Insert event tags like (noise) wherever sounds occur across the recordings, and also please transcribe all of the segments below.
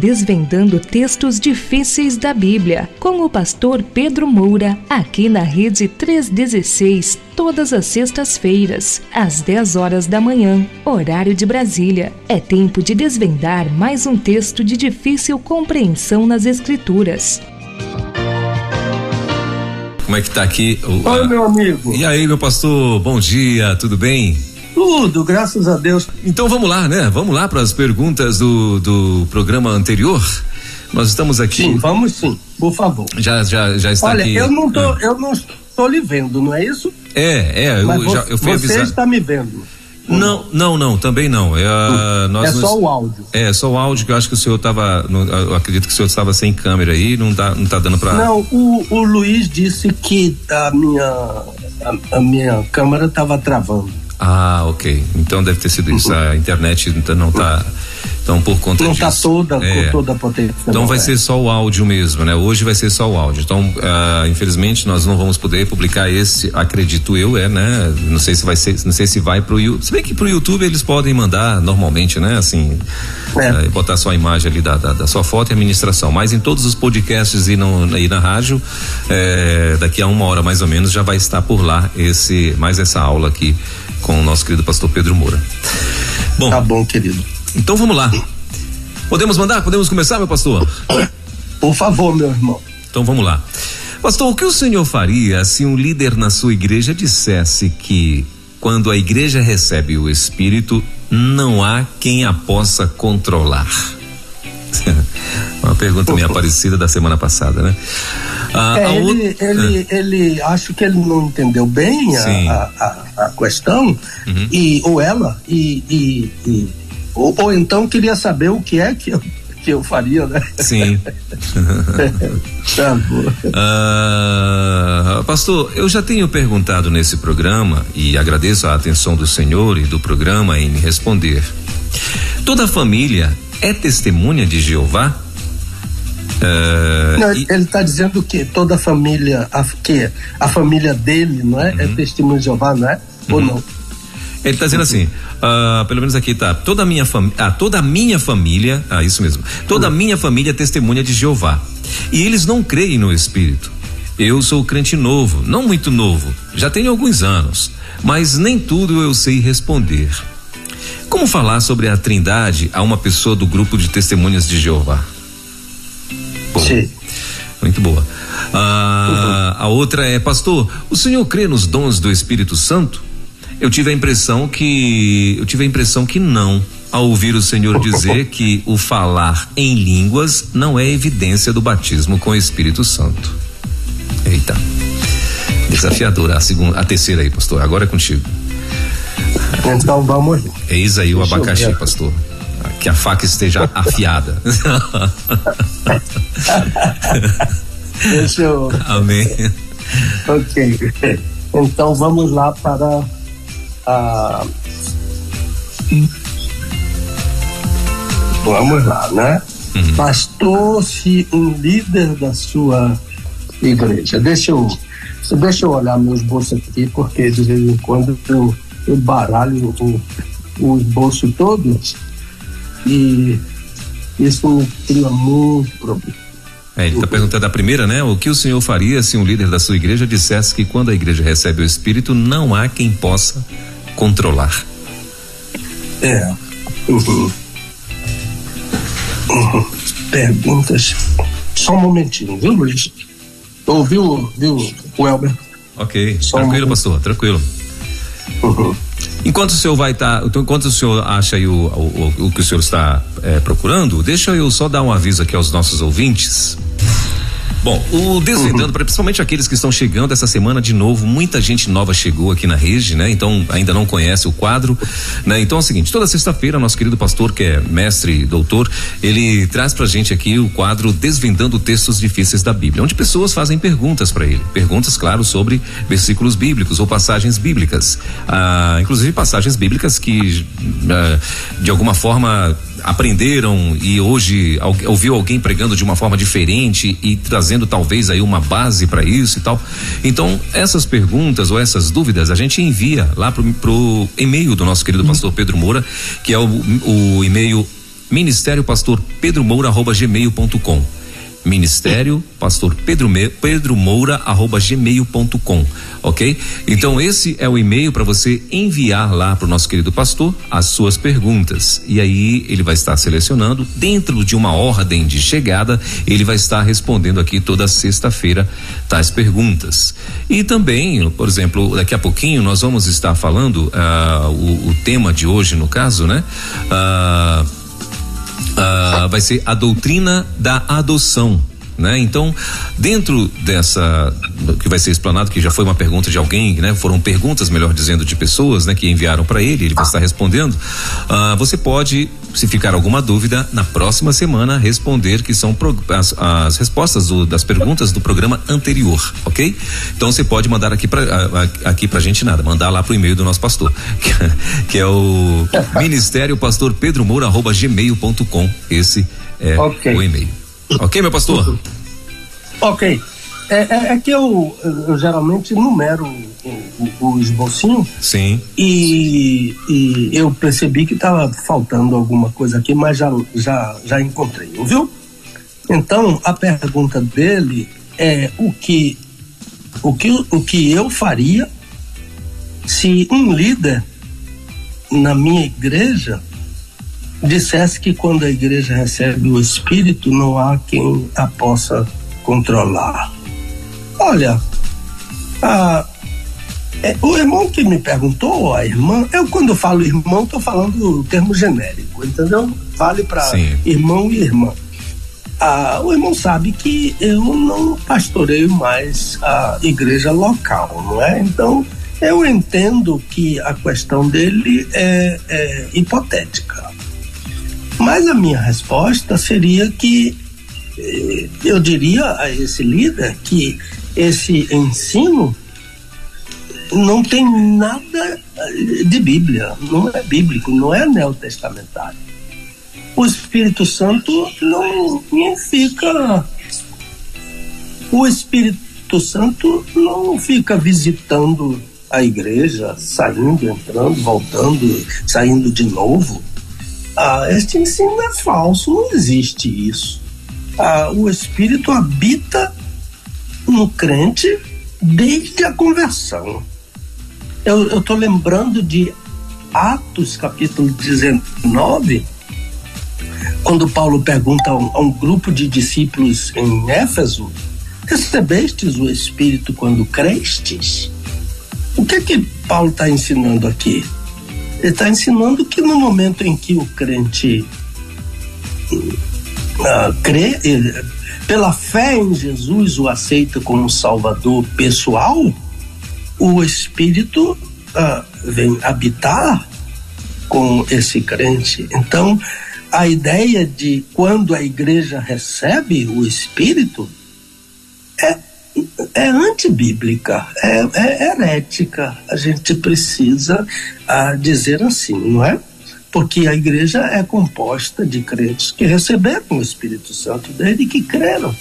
desvendando textos difíceis da Bíblia, com o pastor Pedro Moura, aqui na Rede 316, todas as sextas-feiras, às 10 horas da manhã, horário de Brasília. É tempo de desvendar mais um texto de difícil compreensão nas Escrituras. Como é que tá aqui? O, Oi, a... meu amigo. E aí, meu pastor, bom dia, tudo bem? Tudo, graças a Deus. Então vamos lá, né? Vamos lá para as perguntas do, do programa anterior. Nós estamos aqui. Sim, vamos sim, por favor. Já, já, já está Olha, aqui. eu não tô, ah. eu não estou lhe vendo, não é isso? É, é, eu, já, eu fui Você está me vendo. Não, não, não, também não. É, uh, é só o áudio. É, só o áudio que eu acho que o senhor estava. Eu acredito que o senhor estava sem câmera aí, não tá, não tá dando para. Não, o, o Luiz disse que a minha, a, a minha câmera estava travando. Ah, ok. Então deve ter sido isso. A internet não está então por conta não disso. Não está toda é, com toda a potência. Então vai é. ser só o áudio mesmo, né? Hoje vai ser só o áudio. Então, uh, infelizmente nós não vamos poder publicar esse, acredito eu, é, né? Não sei se vai ser, não sei se vai pro YouTube. Se bem que pro YouTube eles podem mandar normalmente, né? Assim, é. uh, botar só a imagem ali da, da, da, sua foto e administração. Mas em todos os podcasts e, no, e na rádio, é, daqui a uma hora mais ou menos já vai estar por lá esse mais essa aula aqui com o nosso querido pastor Pedro Moura. Bom, tá bom, querido. Então vamos lá. Podemos mandar? Podemos começar, meu pastor? Por favor, meu irmão. Então vamos lá. Pastor, o que o senhor faria se um líder na sua igreja dissesse que quando a igreja recebe o Espírito, não há quem a possa controlar? (laughs) Uma pergunta meio parecida da semana passada, né? Ah, é, ele, ele, é. ele, acho que ele não entendeu bem a, a, a, questão, uhum. e, ou ela, e, e, e ou, ou, então queria saber o que é que eu, que eu faria, né? Sim. (laughs) tá ah, pastor, eu já tenho perguntado nesse programa e agradeço a atenção do senhor e do programa em me responder. Toda família é testemunha de Jeová? Uh, não, e... Ele está dizendo que toda a família, a, que a família dele, não é? é uhum. É testemunha de Jeová, não é? Uhum. Ou não? Ele está dizendo assim, uh, pelo menos aqui tá, toda a minha família, ah, toda a minha família, ah, isso mesmo, toda a minha família é testemunha de Jeová. E eles não creem no Espírito. Eu sou crente novo, não muito novo, já tenho alguns anos, mas nem tudo eu sei responder. Como falar sobre a Trindade a uma pessoa do grupo de testemunhas de Jeová? Bom, Sim. Muito boa. Ah. A outra é, pastor, o senhor crê nos dons do Espírito Santo? Eu tive a impressão que eu tive a impressão que não, ao ouvir o Senhor dizer que o falar em línguas não é evidência do batismo com o Espírito Santo. Eita. Desafiadora a segunda, a terceira aí, pastor. Agora é contigo. Então vamos. Eis aí o abacaxi, pastor que a faca esteja afiada. Deixa eu. Amém. Ok. Então vamos lá para Vamos lá, né? Uhum. Pastor, se um líder da sua igreja. Deixa eu, deixa eu olhar meus bolsos aqui, porque de vez em quando eu, eu baralho o, o esboço todo e isso me cria muito problema. É, ele está perguntando a primeira, né? O que o senhor faria se um líder da sua igreja dissesse que quando a igreja recebe o Espírito, não há quem possa controlar? É. Uhum. Uhum. Perguntas. Só um momentinho, viu, Luiz? Ouviu, viu, o Elber? Ok, Só tranquilo, um pastor, tranquilo. Uhum. Enquanto o senhor vai estar, tá, enquanto o senhor acha o, o, o que o senhor está é, procurando, deixa eu só dar um aviso aqui aos nossos ouvintes. Bom, o Desvendando, uhum. (laughs) principalmente aqueles que estão chegando essa semana de novo, muita gente nova chegou aqui na rede, né? Então ainda não conhece o quadro, né? Então é o seguinte, toda sexta-feira nosso querido pastor, que é mestre, doutor, ele traz pra gente aqui o quadro Desvendando Textos Difíceis da Bíblia, onde pessoas fazem perguntas para ele. Perguntas, claro, sobre versículos bíblicos ou passagens bíblicas. Ah, inclusive passagens bíblicas que ah, de alguma forma aprenderam e hoje ouviu alguém pregando de uma forma diferente e trazendo talvez aí uma base para isso e tal. Então, essas perguntas ou essas dúvidas a gente envia lá pro, pro e-mail do nosso querido pastor Pedro Moura, que é o, o e-mail ministério pastor Pedro Moura arroba gmail.com ministério pastor Pedro, Me, Pedro Moura arroba gmail.com, ok? Então esse é o e-mail para você enviar lá para o nosso querido pastor as suas perguntas. E aí ele vai estar selecionando dentro de uma ordem de chegada ele vai estar respondendo aqui toda sexta-feira tais perguntas. E também por exemplo daqui a pouquinho nós vamos estar falando uh, o, o, tema de hoje no caso né? Uh, uh, vai ser a doutrina da adoção. Né? Então, dentro dessa que vai ser explanado, que já foi uma pergunta de alguém, né? Foram perguntas, melhor dizendo, de pessoas, né? Que enviaram para ele, ele vai estar respondendo. Uh, você pode, se ficar alguma dúvida, na próxima semana responder que são as, as respostas do, das perguntas do programa anterior, ok? Então você pode mandar aqui para aqui pra gente nada, mandar lá pro e-mail do nosso pastor, (laughs) que, que é o (laughs) Ministério Pastor Pedro Moura arroba gmail.com. Esse é okay. o e-mail. Ok, meu pastor? Ok. É, é, é, que eu, eu, geralmente numero o, esbocinho. Sim. E, e eu percebi que estava faltando alguma coisa aqui, mas já, já, já encontrei, viu? Então, a pergunta dele é o que, o que, o que eu faria se um líder na minha igreja dissesse que quando a igreja recebe o Espírito, não há quem a possa controlar. Olha, a, é, o irmão que me perguntou, a irmã, eu quando falo irmão, estou falando o termo genérico, entendeu? Vale para irmão e irmã. Ah, o irmão sabe que eu não pastoreio mais a igreja local, não é? Então, eu entendo que a questão dele é, é hipotética. Mas a minha resposta seria que eh, eu diria a esse líder que esse ensino não tem nada eh, de Bíblia, não é bíblico, não é neotestamentário. O Espírito Santo não, não fica. O Espírito Santo não fica visitando a igreja, saindo, entrando, voltando, saindo de novo. Ah, este ensino é falso, não existe isso. Ah, o Espírito habita no crente desde a conversão. Eu estou lembrando de Atos capítulo 19, quando Paulo pergunta a um, a um grupo de discípulos em Éfeso: Recebestes o Espírito quando crestes? O que é que Paulo está ensinando aqui? Ele está ensinando que no momento em que o crente uh, crê, ele, pela fé em Jesus, o aceita como Salvador pessoal, o Espírito uh, vem habitar com esse crente. Então, a ideia de quando a igreja recebe o Espírito é é antibíblica, é, é herética. A gente precisa ah, dizer assim, não é? Porque a igreja é composta de crentes que receberam o Espírito Santo dele e que creram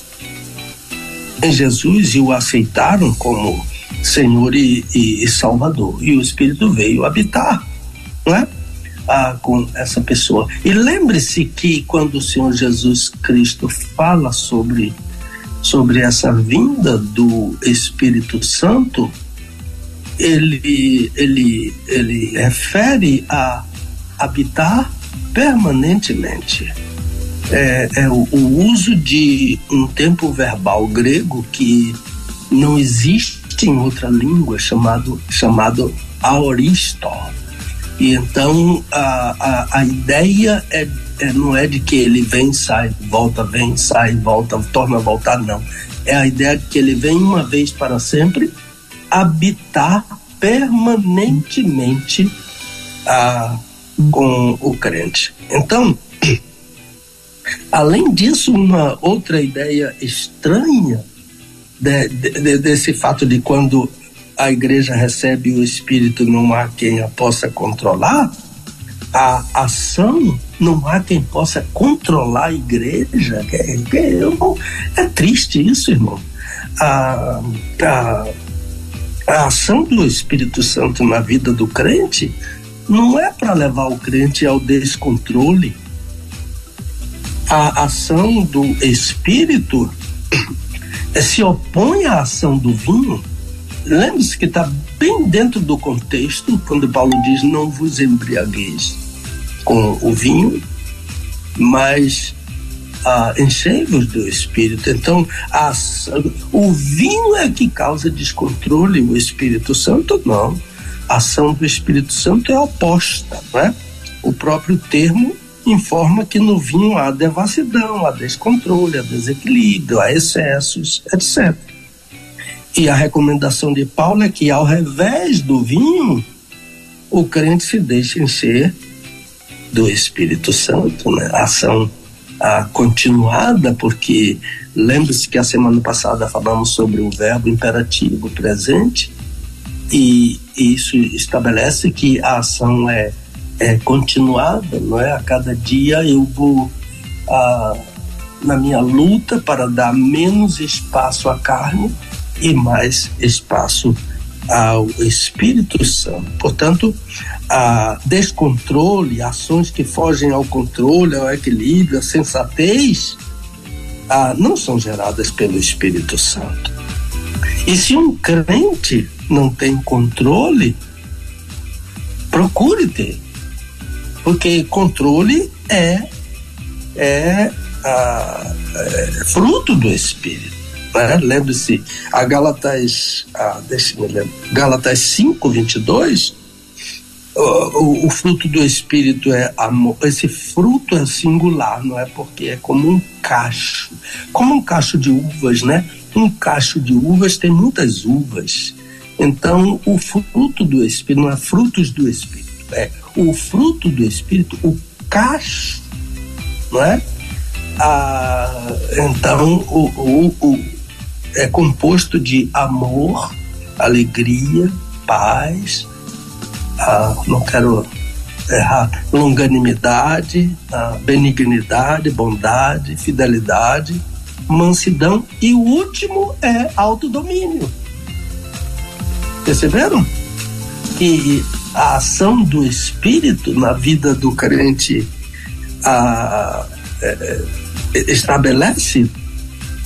em Jesus e o aceitaram como Senhor e, e, e Salvador. E o Espírito veio habitar, não é? Ah, com essa pessoa. E lembre-se que quando o Senhor Jesus Cristo fala sobre sobre essa vinda do Espírito Santo, ele, ele, ele refere a habitar permanentemente. É, é o, o, uso de um tempo verbal grego que não existe em outra língua, chamado, chamado aoristo. E então a, a, a ideia é é, não é de que ele vem, sai, volta, vem, sai, volta, torna a voltar, não. É a ideia de que ele vem uma vez para sempre habitar permanentemente ah, com o crente. Então, (clears throat) além disso, uma outra ideia estranha de, de, desse fato de quando a igreja recebe o Espírito, não há quem a possa controlar, a ação não há quem possa controlar a igreja. É, é triste isso, irmão. A, a, a ação do Espírito Santo na vida do crente não é para levar o crente ao descontrole, a ação do espírito (coughs) se opõe à ação do vinho, lembre-se que está bem dentro do contexto, quando Paulo diz: Não vos embriagueis com o vinho, mas ah, enchei-vos do Espírito. Então, as, o vinho é que causa descontrole, o Espírito Santo não. A ação do Espírito Santo é oposta, não é? O próprio termo informa que no vinho há devassidão, há descontrole, há desequilíbrio, há excessos, etc. E a recomendação de Paulo é que, ao revés do vinho, o crente se deixe encher do Espírito Santo, né? A ação a, continuada, porque lembre-se que a semana passada falamos sobre o verbo imperativo presente, e isso estabelece que a ação é é, continuada, não é? A cada dia eu vou a, na minha luta para dar menos espaço à carne e mais espaço ao Espírito Santo. Portanto, a descontrole, ações que fogem ao controle, ao equilíbrio, a sensatez, a, não são geradas pelo Espírito Santo. E se um crente não tem controle, procure ter porque controle é, é, a, é fruto do Espírito. Né? Lembre-se, a Galatas, a, deixa me lembrar, Galatas 5, 22, o, o, o, fruto do Espírito é amor. Esse fruto é singular, não é? Porque é como um cacho, como um cacho de uvas, né? Um cacho de uvas tem muitas uvas. Então, o fruto do Espírito não é frutos do Espírito, é o fruto do Espírito, o cacho, não é? Ah, então, o, o, o, é composto de amor, alegria, paz, não quero errar, longanimidade, benignidade, bondade, fidelidade, mansidão e o último é autodomínio. Perceberam? Que a ação do Espírito na vida do crente é, é, estabelece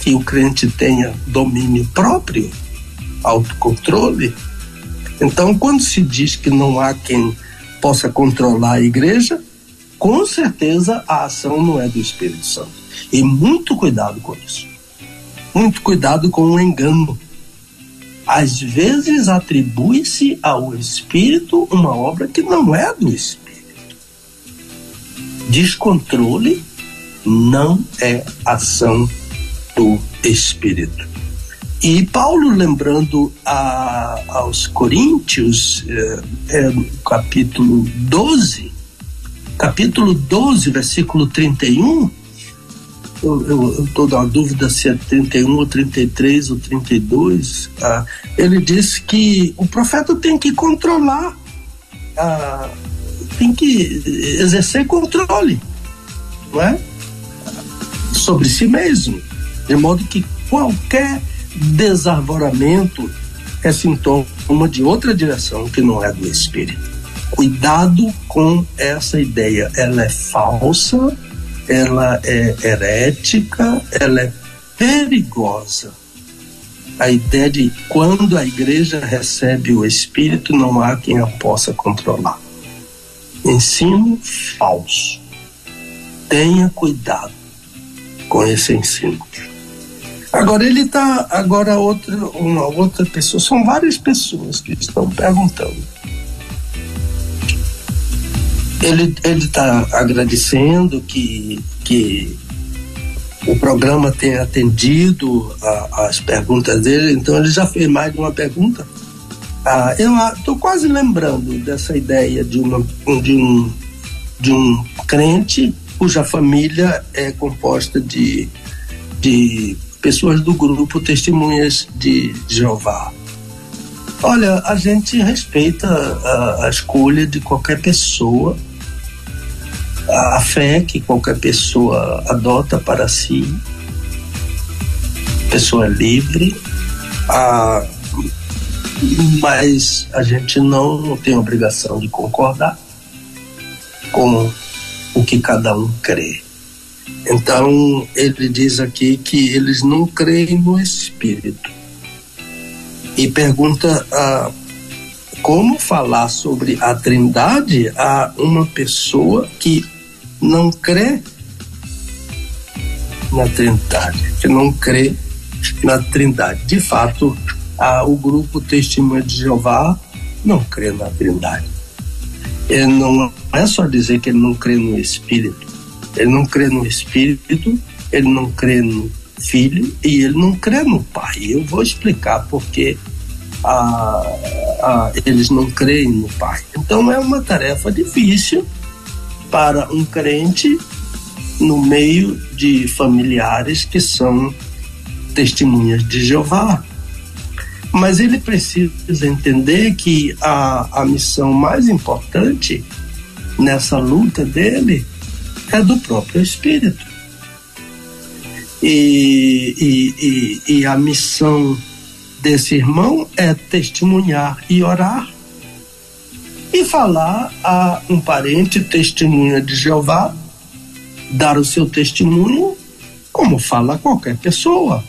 que o crente tenha domínio próprio, autocontrole. Então, quando se diz que não há quem possa controlar a igreja, com certeza a ação não é do Espírito Santo. E muito cuidado com isso. Muito cuidado com o engano às vezes atribui-se ao espírito uma obra que não é do espírito. Descontrole não é ação do espírito. E Paulo, lembrando a, aos Coríntios, é, é, no capítulo 12, capítulo 12, versículo 31, eu estou na dúvida se é 31 ou 33 ou 32, ah, ele diz que o profeta tem que controlar, ah, tem que exercer controle, não é? Sobre si mesmo, de modo que qualquer desarvoramento é sintoma de outra direção que não é do espírito. Cuidado com essa ideia, ela é falsa ela é herética, ela é perigosa. A ideia de quando a igreja recebe o Espírito, não há quem a possa controlar. Ensino falso. Tenha cuidado com esse ensino. Agora ele está, agora outra, uma outra pessoa, são várias pessoas que estão perguntando ele ele está agradecendo que que o programa tenha atendido a, as perguntas dele, então ele já fez mais de uma pergunta. Ah, eu estou quase lembrando dessa ideia de, uma, de, um, de um crente cuja família é composta de, de pessoas do grupo Testemunhas de Jeová. Olha, a gente respeita a, a escolha de qualquer pessoa a fé que qualquer pessoa adota para si, pessoa livre, a, mas a gente não tem obrigação de concordar com o que cada um crê. Então, ele diz aqui que eles não creem no Espírito. E pergunta ah, como falar sobre a Trindade a uma pessoa que não crê na Trindade, que não crê na Trindade. De fato, ah, o grupo Testemunha de Jeová não crê na Trindade. Ele não é só dizer que ele não crê no Espírito, ele não crê no Espírito, ele não crê no Filho e ele não crê no Pai. Eu vou explicar porque ah, ah, eles não creem no Pai. Então é uma tarefa difícil para um crente no meio de familiares que são testemunhas de Jeová. Mas ele precisa entender que a, a missão mais importante nessa luta dele é do próprio Espírito. E, e, e, e a missão desse irmão é testemunhar e orar e falar a um parente testemunha de Jeová, dar o seu testemunho como fala qualquer pessoa.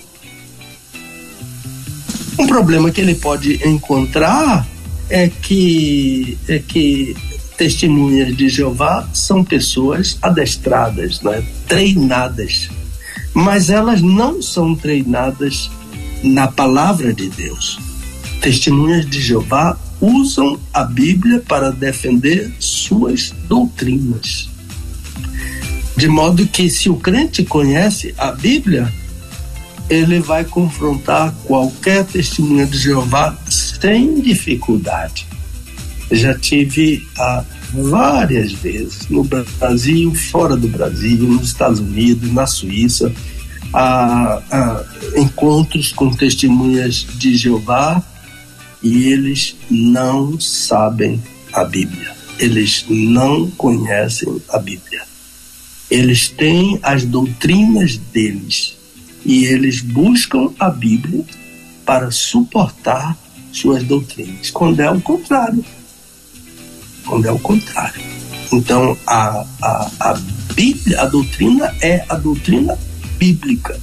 Um problema que ele pode encontrar é que é que testemunhas de Jeová são pessoas adestradas, né? treinadas, mas elas não são treinadas na palavra de Deus. Testemunhas de Jeová usam a Bíblia para defender suas doutrinas. De modo que, se o crente conhece a Bíblia, ele vai confrontar qualquer testemunha de Jeová sem dificuldade. Já tive ah, várias vezes no Brasil, fora do Brasil, nos Estados Unidos, na Suíça, a, a encontros com testemunhas de Jeová e eles não sabem a Bíblia. Eles não conhecem a Bíblia. Eles têm as doutrinas deles e eles buscam a Bíblia para suportar suas doutrinas, quando é o contrário. Quando é o contrário. Então, a, a, a Bíblia, a doutrina é a doutrina bíblica.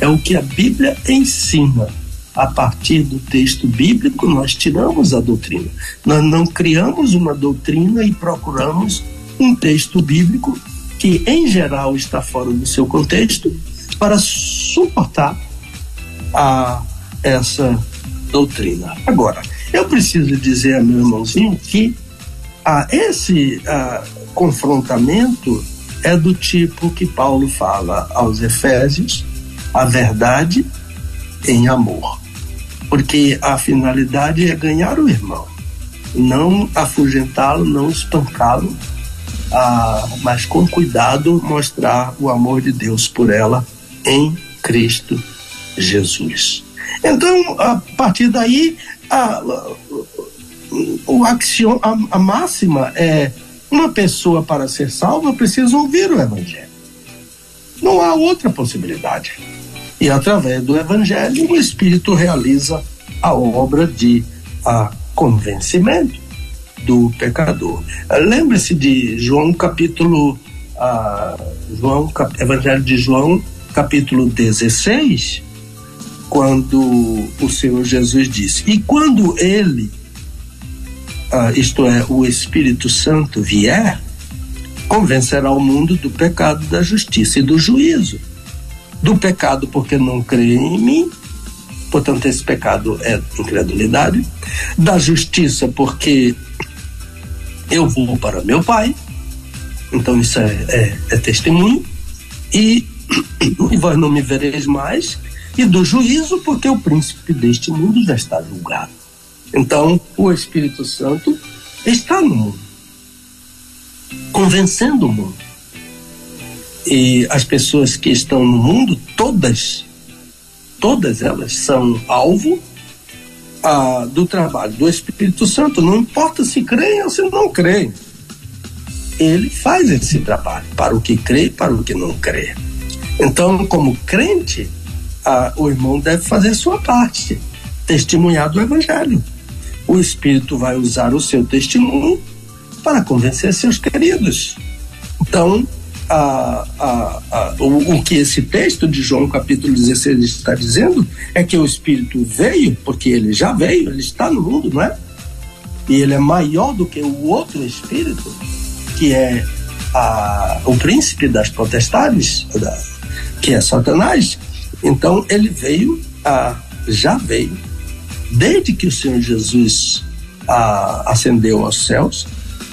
É o que a Bíblia ensina. A partir do texto bíblico, nós tiramos a doutrina. Nós não criamos uma doutrina e procuramos um texto bíblico que, em geral, está fora do seu contexto para suportar a, essa doutrina. Agora, eu preciso dizer a meu irmãozinho que a, esse a, confrontamento é do tipo que Paulo fala aos Efésios, a verdade em amor. Porque a finalidade é ganhar o irmão, não afugentá-lo, não espancá-lo, ah, mas com cuidado mostrar o amor de Deus por ela em Cristo Jesus. Então, a partir daí, a, o axiom, a, a máxima é uma pessoa, para ser salva, precisa ouvir o Evangelho. Não há outra possibilidade. E através do Evangelho, o Espírito realiza a obra de a convencimento do pecador. Lembre-se de João capítulo João, Evangelho de João capítulo 16, quando o Senhor Jesus disse: "E quando ele ah, isto é, o Espírito Santo vier, convencerá o mundo do pecado, da justiça e do juízo. Do pecado, porque não crê em mim, portanto, esse pecado é incredulidade. Da justiça, porque eu vou para meu Pai, então isso é, é, é testemunho. E, e (clears throat) vós não me vereis mais. E do juízo, porque o príncipe deste mundo já está julgado. Então, o Espírito Santo está no mundo, convencendo o mundo. E as pessoas que estão no mundo, todas, todas elas são alvo ah, do trabalho do Espírito Santo, não importa se creem ou se não creem. Ele faz esse trabalho para o que crê e para o que não crê. Então, como crente, ah, o irmão deve fazer sua parte, testemunhar do Evangelho o Espírito vai usar o seu testemunho para convencer seus queridos. Então, a, a, a, o, o, que esse texto de João capítulo 16 está dizendo é que o Espírito veio, porque ele já veio, ele está no mundo, não é? E ele é maior do que o outro Espírito, que é o príncipe das potestades, da, que é Satanás. Então ele veio, já veio, desde que o Senhor Jesus a, ascendeu aos céus,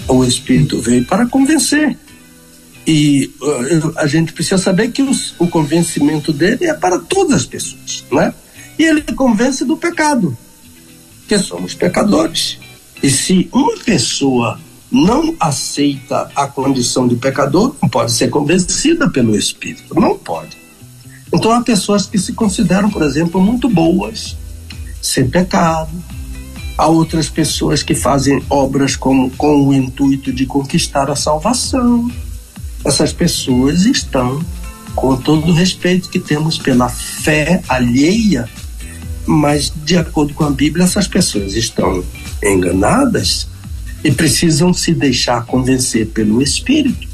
o Espírito veio para convencer. E uh, a gente precisa saber que os, o convencimento dele é para todas as pessoas, né? E ele convence do pecado, que somos pecadores. E se uma pessoa não aceita a condição de pecador, não pode ser convencida pelo Espírito, não pode. Então há pessoas que se consideram, por exemplo, muito boas, sem pecado. Há outras pessoas que fazem obras com, com o intuito de conquistar a salvação. Essas pessoas estão, com todo o respeito que temos pela fé alheia, mas de acordo com a Bíblia, essas pessoas estão enganadas e precisam se deixar convencer pelo Espírito.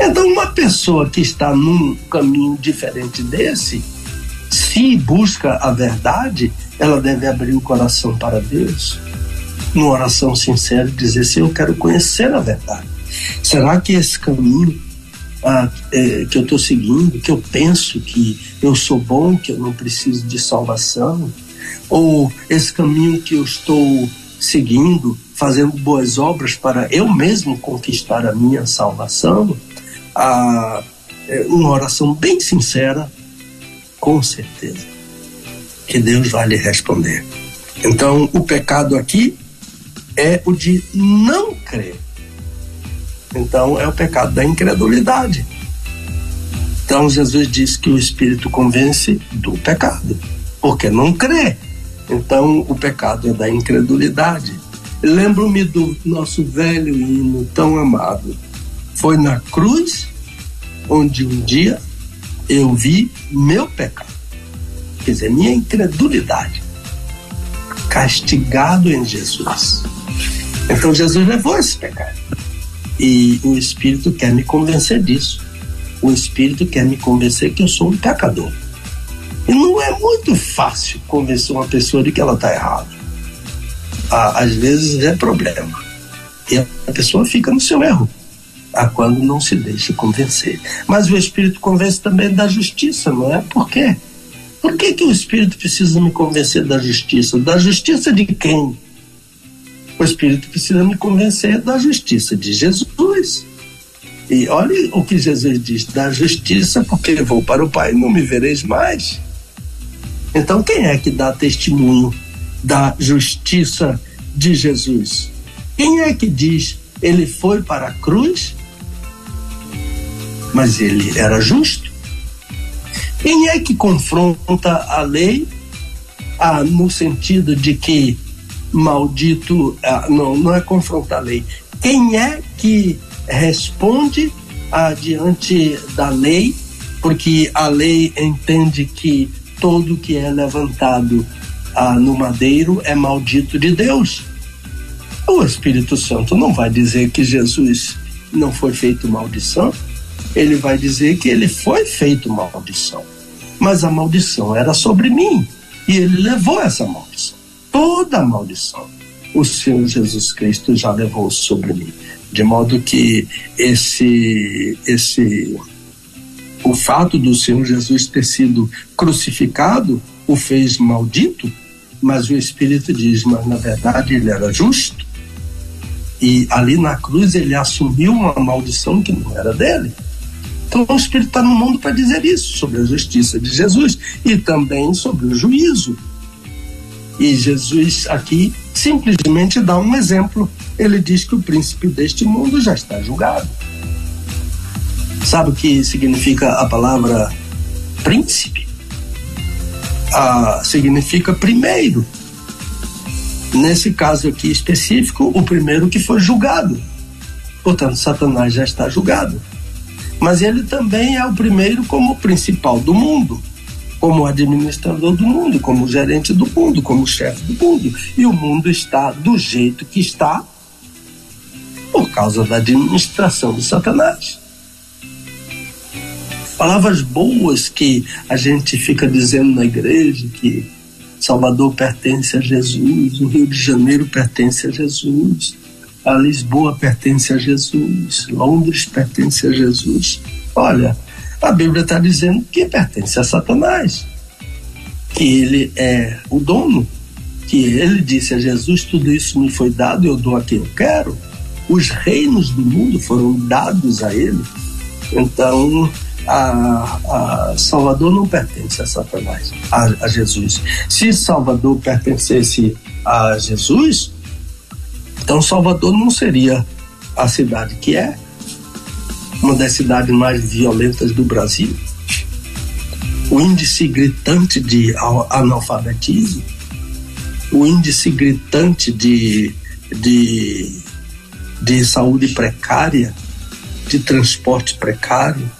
Então, uma pessoa que está num caminho diferente desse, se busca a verdade, ela deve abrir o coração para Deus, numa oração sincera, dizer: Senhor, eu quero conhecer a verdade. Será que esse caminho ah, é, que eu estou seguindo, que eu penso que eu sou bom, que eu não preciso de salvação, ou esse caminho que eu estou seguindo, fazendo boas obras para eu mesmo conquistar a minha salvação, ah, é uma oração bem sincera, com certeza, que Deus vai lhe responder. Então, o pecado aqui é o de não crer. Então, é o pecado da incredulidade. Então, Jesus diz que o Espírito convence do pecado, porque não crê. Então, o pecado é da incredulidade. Lembro-me do nosso velho hino tão amado. Foi na cruz onde um dia eu vi meu pecado, quer dizer, minha incredulidade, castigado em Jesus. Então Jesus levou esse pecado. E o Espírito quer me convencer disso. O Espírito quer me convencer que eu sou um pecador. E não é muito fácil convencer uma pessoa de que ela está errada. Às vezes é problema. E a pessoa fica no seu erro, a quando não se deixa convencer. Mas o Espírito convence também da justiça, não é? Por quê? Por que, que o Espírito precisa me convencer da justiça? Da justiça de quem? O Espírito precisa me convencer da justiça de Jesus. E olhe o que Jesus diz: da justiça, porque vou para o Pai, não me vereis mais. Então, quem é que dá testemunho da justiça de Jesus? Quem é que diz ele foi para a cruz, mas ele era justo? Quem é que confronta a lei ah, no sentido de que maldito. Ah, não, não é confrontar a lei. Quem é que responde ah, diante da lei? Porque a lei entende que todo que é levantado ah, no madeiro é maldito de Deus. O Espírito Santo não vai dizer que Jesus não foi feito maldição, ele vai dizer que ele foi feito maldição. Mas a maldição era sobre mim e ele levou essa maldição. Toda a maldição o Senhor Jesus Cristo já levou sobre mim. De modo que esse esse o fato do Senhor Jesus ter sido crucificado o fez maldito, mas o Espírito diz, mas na verdade ele era justo. E ali na cruz ele assumiu uma maldição que não era dele. Então o Espírito está no mundo para dizer isso, sobre a justiça de Jesus e também sobre o juízo. E Jesus aqui simplesmente dá um exemplo. Ele diz que o príncipe deste mundo já está julgado. Sabe o que significa a palavra príncipe? Ah, significa primeiro. Nesse caso aqui específico, o primeiro que foi julgado. Portanto, Satanás já está julgado. Mas ele também é o primeiro como principal do mundo, como administrador do mundo, como gerente do mundo, como chefe do mundo. E o mundo está do jeito que está por causa da administração de Satanás. palavras boas que a gente fica dizendo na igreja que Salvador pertence a Jesus, o Rio de Janeiro pertence a Jesus, a Lisboa pertence a Jesus, Londres pertence a Jesus. Olha, a Bíblia está dizendo que pertence a Satanás, que ele é o dono, que ele disse a Jesus: tudo isso me foi dado, eu dou a quem eu quero. Os reinos do mundo foram dados a ele. Então, a, a, Salvador não pertence a Satanás, a, a, Jesus. Se Salvador pertencesse a Jesus, então Salvador não seria a cidade que é, uma das cidades mais violentas do Brasil. O índice gritante de analfabetismo, o índice gritante de, de, de saúde precária, de transporte precário,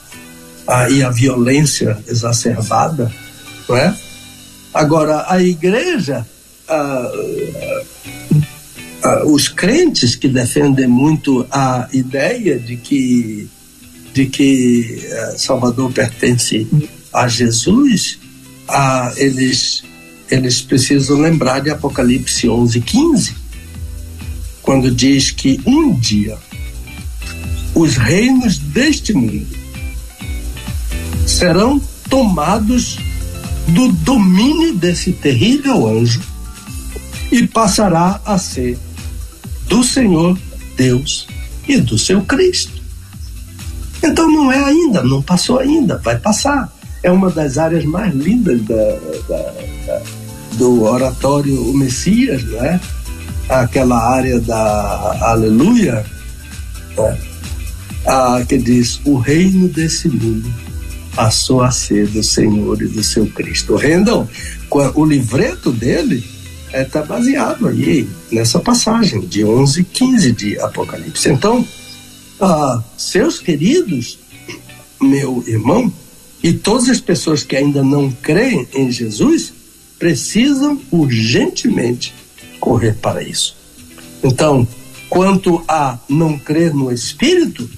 e a violência exacerbada, não é? Agora, a igreja, a, a, os crentes que defendem muito a ideia de que, de que eh, Salvador pertence a Jesus, a, eles, eles precisam lembrar de Apocalipse 11, 15, quando diz que um dia os reinos deste mundo serão tomados do domínio desse terrível anjo e passará a ser do Senhor Deus e do seu Cristo. Então não é ainda, não passou ainda, vai passar. É uma das áreas mais lindas da, da, da, do oratório o Messias, né? aquela área da Aleluia, ah, que diz: o reino desse mundo passou a ser do Senhor e do seu Cristo. Rendam, o livreto dele está é, baseado aí nessa passagem de 11 15 de Apocalipse. Então, ah, seus queridos, meu irmão, e todas as pessoas que ainda não creem em Jesus, precisam urgentemente correr para isso. Então, quanto a não crer no Espírito,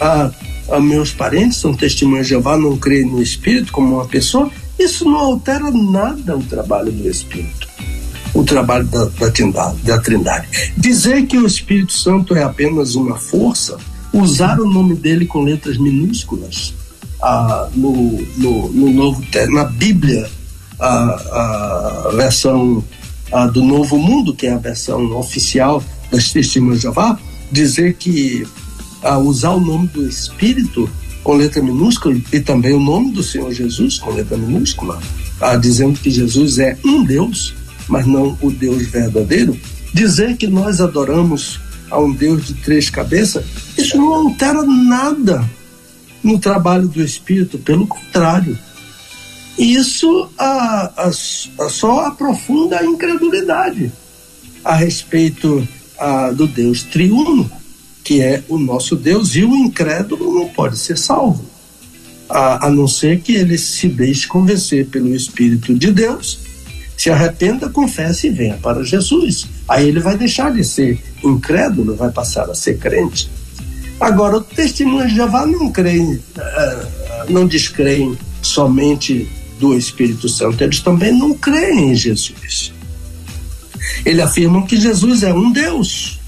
a a meus parentes são testemunhas de Jeová, não creem no Espírito como uma pessoa, isso não altera nada o trabalho do Espírito, o trabalho da, da, trindade, da trindade. Dizer que o Espírito Santo é apenas uma força, usar o nome dele com letras minúsculas ah, no, no, no, novo na Bíblia, a, a versão a, do Novo Mundo, que é a versão oficial das Testemunhas de Jeová, dizer que a usar o nome do Espírito com letra minúscula e também o nome do Senhor Jesus com letra minúscula, a dizendo que Jesus é um Deus, mas não o Deus verdadeiro, dizer que nós adoramos a um Deus de três cabeças, isso não altera nada no trabalho do Espírito, pelo contrário. Isso a, a, a só aprofunda a incredulidade a respeito do Deus triuno que é o nosso Deus, e o incrédulo não pode ser salvo, a, a não ser que ele se deixe convencer pelo Espírito de Deus, se arrependa, confesse e venha para Jesus. Aí ele vai deixar de ser incrédulo, vai passar a ser crente. Agora, o testemunho de Jeová não creem, eh, não descreem somente do Espírito Santo, eles também não creem em Jesus. Eles afirmam que Jesus é um Deus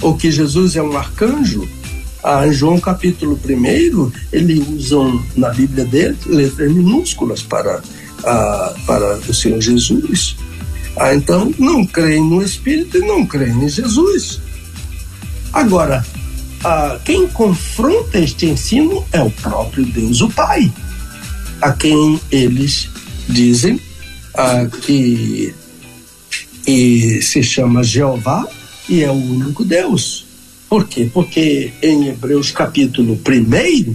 ou que Jesus é um arcanjo, ah, em João capítulo 1, ele usa na Bíblia dele letras minúsculas para, para o Senhor Jesus. Ah, então, não creem no Espírito e não creem em Jesus. Agora, ah, quem confronta este ensino é o próprio Deus, o Pai, a quem eles dizem ah, que e se chama Jeová e é o único Deus. Por quê? Porque em Hebreus capítulo 1,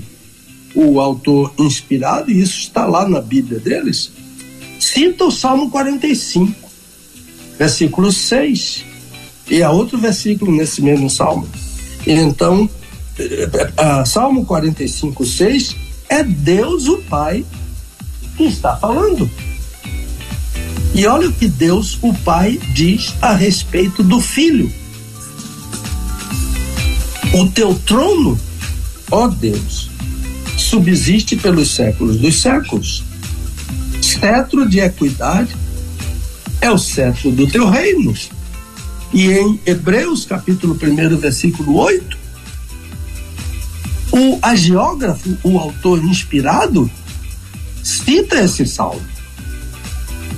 o autor inspirado, e isso está lá na Bíblia deles, cita o Salmo 45, versículo 6. E há outro versículo nesse mesmo salmo. Então, a Salmo 45, 6 é Deus o Pai que está falando. E olha o que Deus, o Pai, diz a respeito do Filho. O teu trono, ó Deus, subsiste pelos séculos dos séculos. Cetro de equidade é o cetro do teu reino. E em Hebreus, capítulo 1, versículo 8, o agiógrafo, o autor inspirado, cita esse salmo.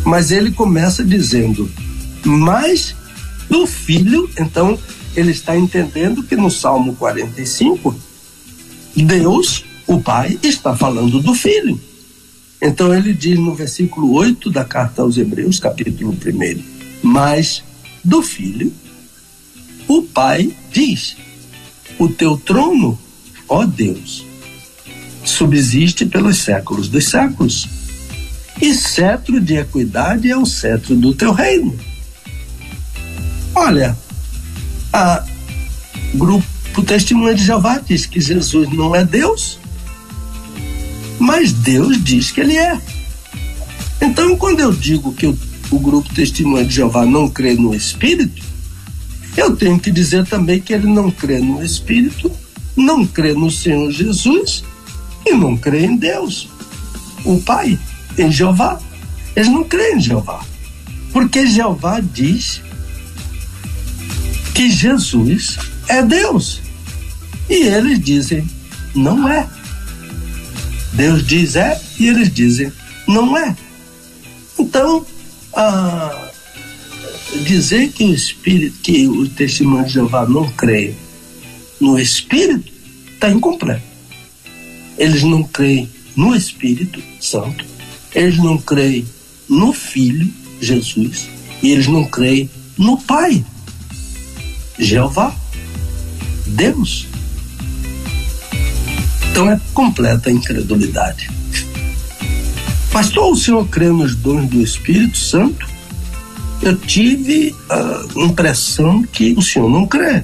Mas ele começa dizendo: Mas do filho, então ele está entendendo que no Salmo 45, Deus, o Pai, está falando do filho. Então ele diz no versículo 8 da carta aos Hebreus, capítulo 1, mas do filho, o Pai diz: O teu trono, ó Deus, subsiste pelos séculos dos séculos, e cetro de equidade é o cetro do teu reino. Olha, a grupo Testemunha de Jeová diz que Jesus não é Deus, mas Deus diz que ele é. Então, quando eu digo que o, o grupo Testemunha de Jeová não crê no Espírito, eu tenho que dizer também que ele não crê no Espírito, não crê no Senhor Jesus e não crê em Deus, o Pai, em Jeová. Eles não creem em Jeová. Porque Jeová diz que Jesus é Deus. E eles dizem, não é. Deus diz é e eles dizem, não é. Então, ah, dizer que o Espírito, que o testemunho de Jeová não crê no Espírito, está incompleto. Eles não creem no Espírito Santo, eles não creem no Filho, Jesus, e eles não creem no Pai, Jeová, Deus. Então é completa incredulidade. Pastor, o senhor crê nos dons do Espírito Santo? Eu tive a impressão que o senhor não crê.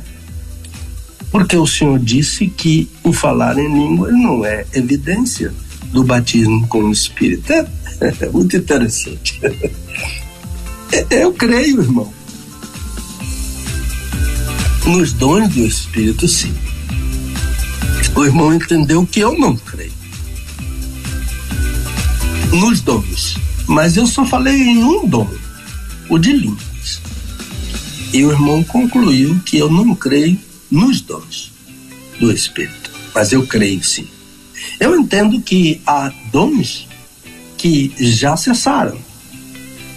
Porque o senhor disse que o falar em língua não é evidência do batismo com o Espírito. É, (laughs) é muito interessante. (laughs) Eu creio, irmão nos dons do Espírito, sim. O irmão entendeu que eu não creio nos dons, mas eu só falei em um dom, o de línguas. E o irmão concluiu que eu não creio nos dons do Espírito, mas eu creio sim. Eu entendo que há dons que já cessaram.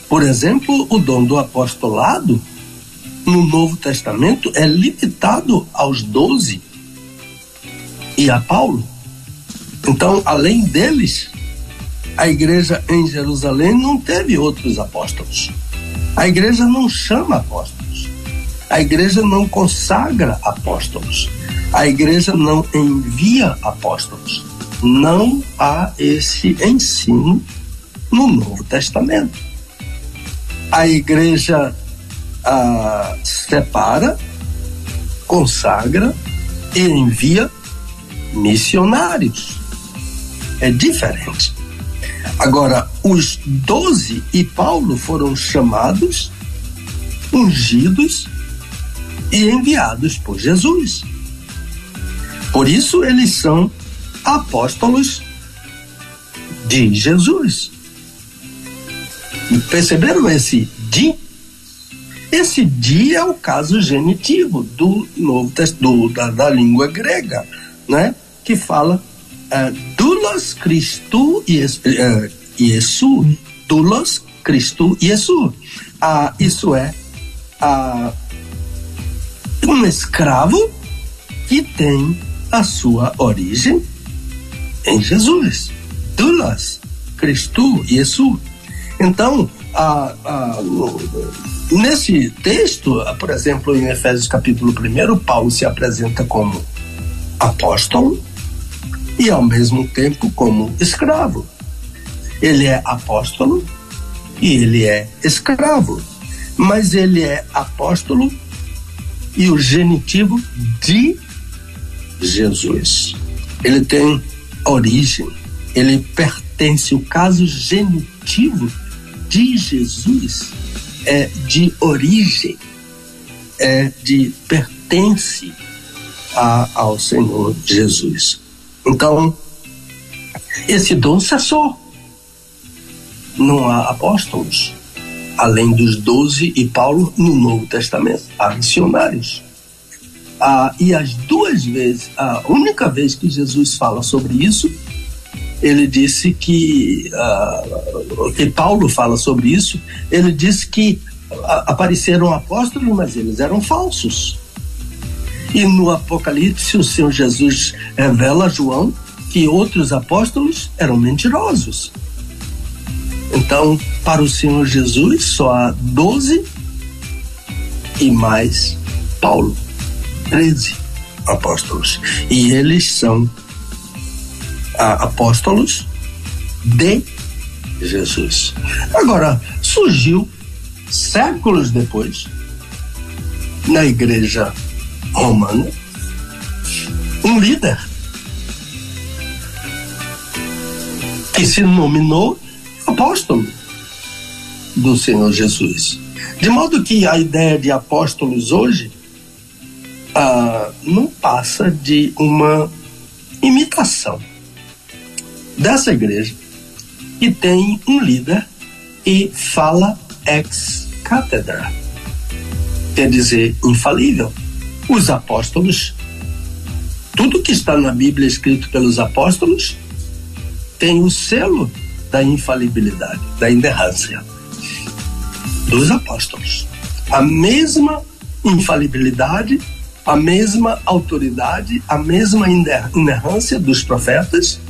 Por exemplo, o dom do apostolado no Novo Testamento é limitado aos doze e a Paulo. Então, além deles, a igreja em Jerusalém não teve outros apóstolos. A igreja não chama apóstolos. A igreja não consagra apóstolos. A igreja não envia apóstolos. Não há esse ensino no Novo Testamento. A igreja ah, separa, consagra e envia missionários. É diferente. Agora, os doze e Paulo foram chamados, ungidos e enviados por Jesus. Por isso, eles são apóstolos de Jesus. Perceberam esse de esse dia é o caso genitivo do novo do, da, da língua grega, né? Que fala uh, doulos Christu uh, Iesu, doulos Christu Iesu. Uh, isso é uh, um escravo que tem a sua origem em Jesus. Doulos Christu Iesu. Então, a, a, nesse texto, por exemplo, em Efésios capítulo 1, Paulo se apresenta como apóstolo e ao mesmo tempo como escravo. Ele é apóstolo e ele é escravo, mas ele é apóstolo e o genitivo de Jesus. Ele tem origem, ele pertence, o caso genitivo de Jesus é de origem, é de pertence a, ao Senhor Jesus. Então, Esse dom cessou. Não há apóstolos, além dos doze e Paulo no Novo Testamento. Há missionários. Ah, e as duas vezes, a única vez que Jesus fala sobre isso, ele disse que, ah, que Paulo fala sobre isso, ele disse que ah, apareceram apóstolos, mas eles eram falsos. E no Apocalipse, o Senhor Jesus revela a João que outros apóstolos eram mentirosos. Então, para o Senhor Jesus, só há doze e mais Paulo. Treze apóstolos. E eles são ah, apóstolos de Jesus. Agora, surgiu séculos depois, na igreja romana, um líder que se nominou apóstolo do Senhor Jesus. De modo que a ideia de apóstolos hoje ah, não passa de uma imitação dessa igreja que tem um líder e fala ex cátedra, quer dizer, infalível. Os apóstolos, tudo que está na Bíblia escrito pelos apóstolos, tem o selo da infalibilidade, da inerrância dos apóstolos. A mesma infalibilidade, a mesma autoridade, a mesma inerrância dos profetas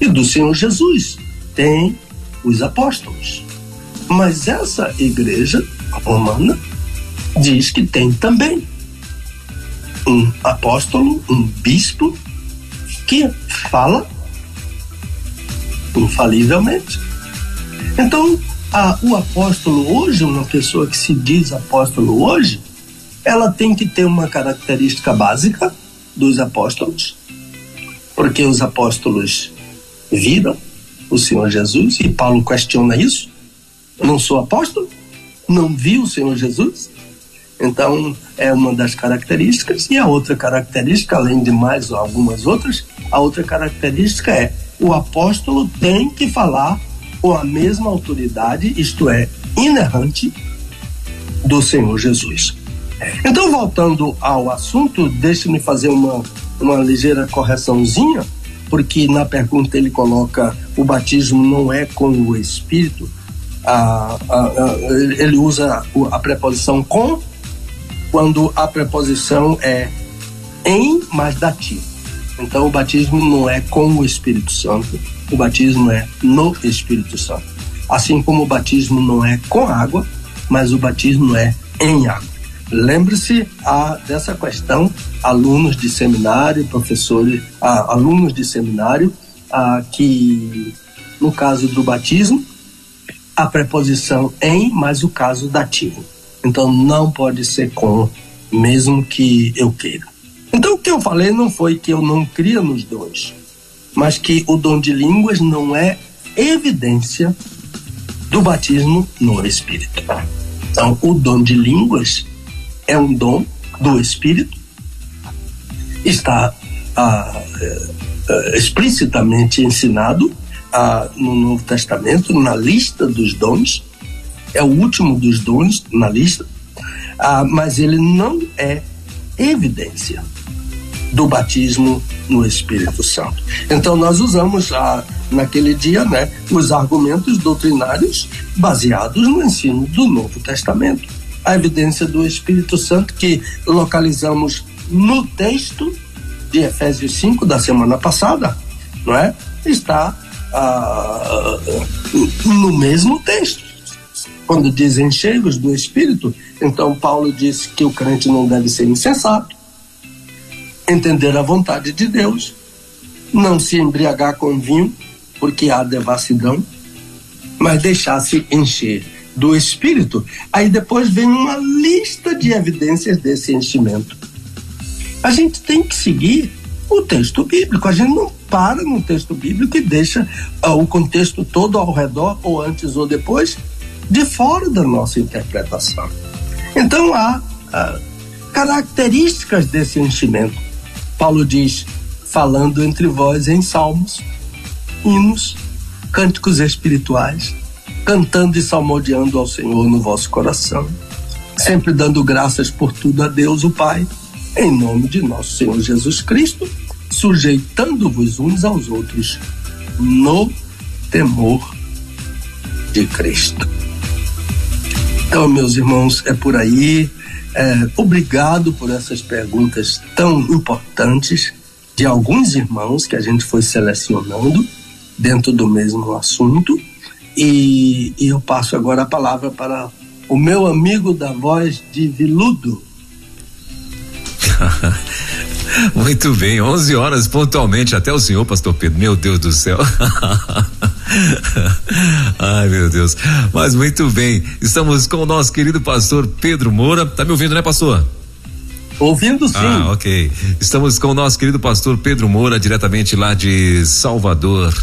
e do Senhor Jesus. Tem os apóstolos. Mas essa igreja romana diz que tem também um apóstolo, um bispo, que fala infalivelmente. Então, a, o apóstolo hoje, uma pessoa que se diz apóstolo hoje, ela tem que ter uma característica básica dos apóstolos, porque os apóstolos viram o Senhor Jesus e Paulo questiona isso. Eu não sou apóstolo? Não vi o Senhor Jesus? Então, é uma das características. E a outra característica, além de mais algumas outras, a outra característica é o apóstolo tem que falar com a mesma autoridade, isto é, inerrante, do Senhor Jesus. Então, voltando ao assunto, deixe-me fazer uma, uma ligeira correçãozinha, porque na pergunta ele coloca o batismo não é com o Espírito, a, a, a, ele usa a preposição com, quando a preposição é em, mas dativo. Então o batismo não é com o Espírito Santo, o batismo é no Espírito Santo. Assim como o batismo não é com água, mas o batismo é em água. Lembre-se dessa questão, alunos de seminário, professores, ah, alunos de seminário, ah, que no caso do batismo, a preposição em, mas o caso dativo. Então não pode ser com, mesmo que eu queira. Então o que eu falei não foi que eu não cria nos dons, mas que o dom de línguas não é evidência do batismo no Espírito. Então o dom de línguas é um dom do Espírito, está ah, ah, explicitamente ensinado ah, no Novo Testamento, na lista dos dons, é o último dos dons na lista, ah, mas ele não é evidência do batismo no Espírito Santo. Então nós usamos a, naquele dia né, os argumentos doutrinários baseados no ensino do Novo Testamento. A evidência do Espírito Santo que localizamos no texto de Efésios 5 da semana passada, não é? Está ah, no mesmo texto. Quando dizem cheios do Espírito, então Paulo disse que o crente não deve ser insensato, entender a vontade de Deus, não se embriagar com vinho, porque há devassidão, mas deixar-se encher do Espírito. Aí depois vem uma lista de evidências desse enchimento. A gente tem que seguir o texto bíblico, a gente não para no texto bíblico e deixa uh, o contexto todo ao redor, ou antes ou depois, de fora da nossa interpretação. Então há características desse enchimento. Paulo diz, falando entre vós em salmos, hinos, cânticos espirituais, cantando e salmodiando ao Senhor no vosso coração, sempre dando graças por tudo a Deus, o Pai, em nome de nosso Senhor Jesus Cristo, sujeitando-vos uns aos outros no temor de Cristo. Então, meus irmãos, é por aí. É, obrigado por essas perguntas tão importantes de alguns irmãos que a gente foi selecionando dentro do mesmo assunto. E, e eu passo agora a palavra para o meu amigo da voz de Viludo. (laughs) Muito bem, 11 horas pontualmente até o senhor, pastor Pedro. Meu Deus do céu. (laughs) (laughs) Ai, meu Deus. Mas muito bem, estamos com o nosso querido pastor Pedro Moura. Tá me ouvindo, né, pastor? Ouvindo sim. Ah, ok. Estamos com o nosso querido pastor Pedro Moura, diretamente lá de Salvador,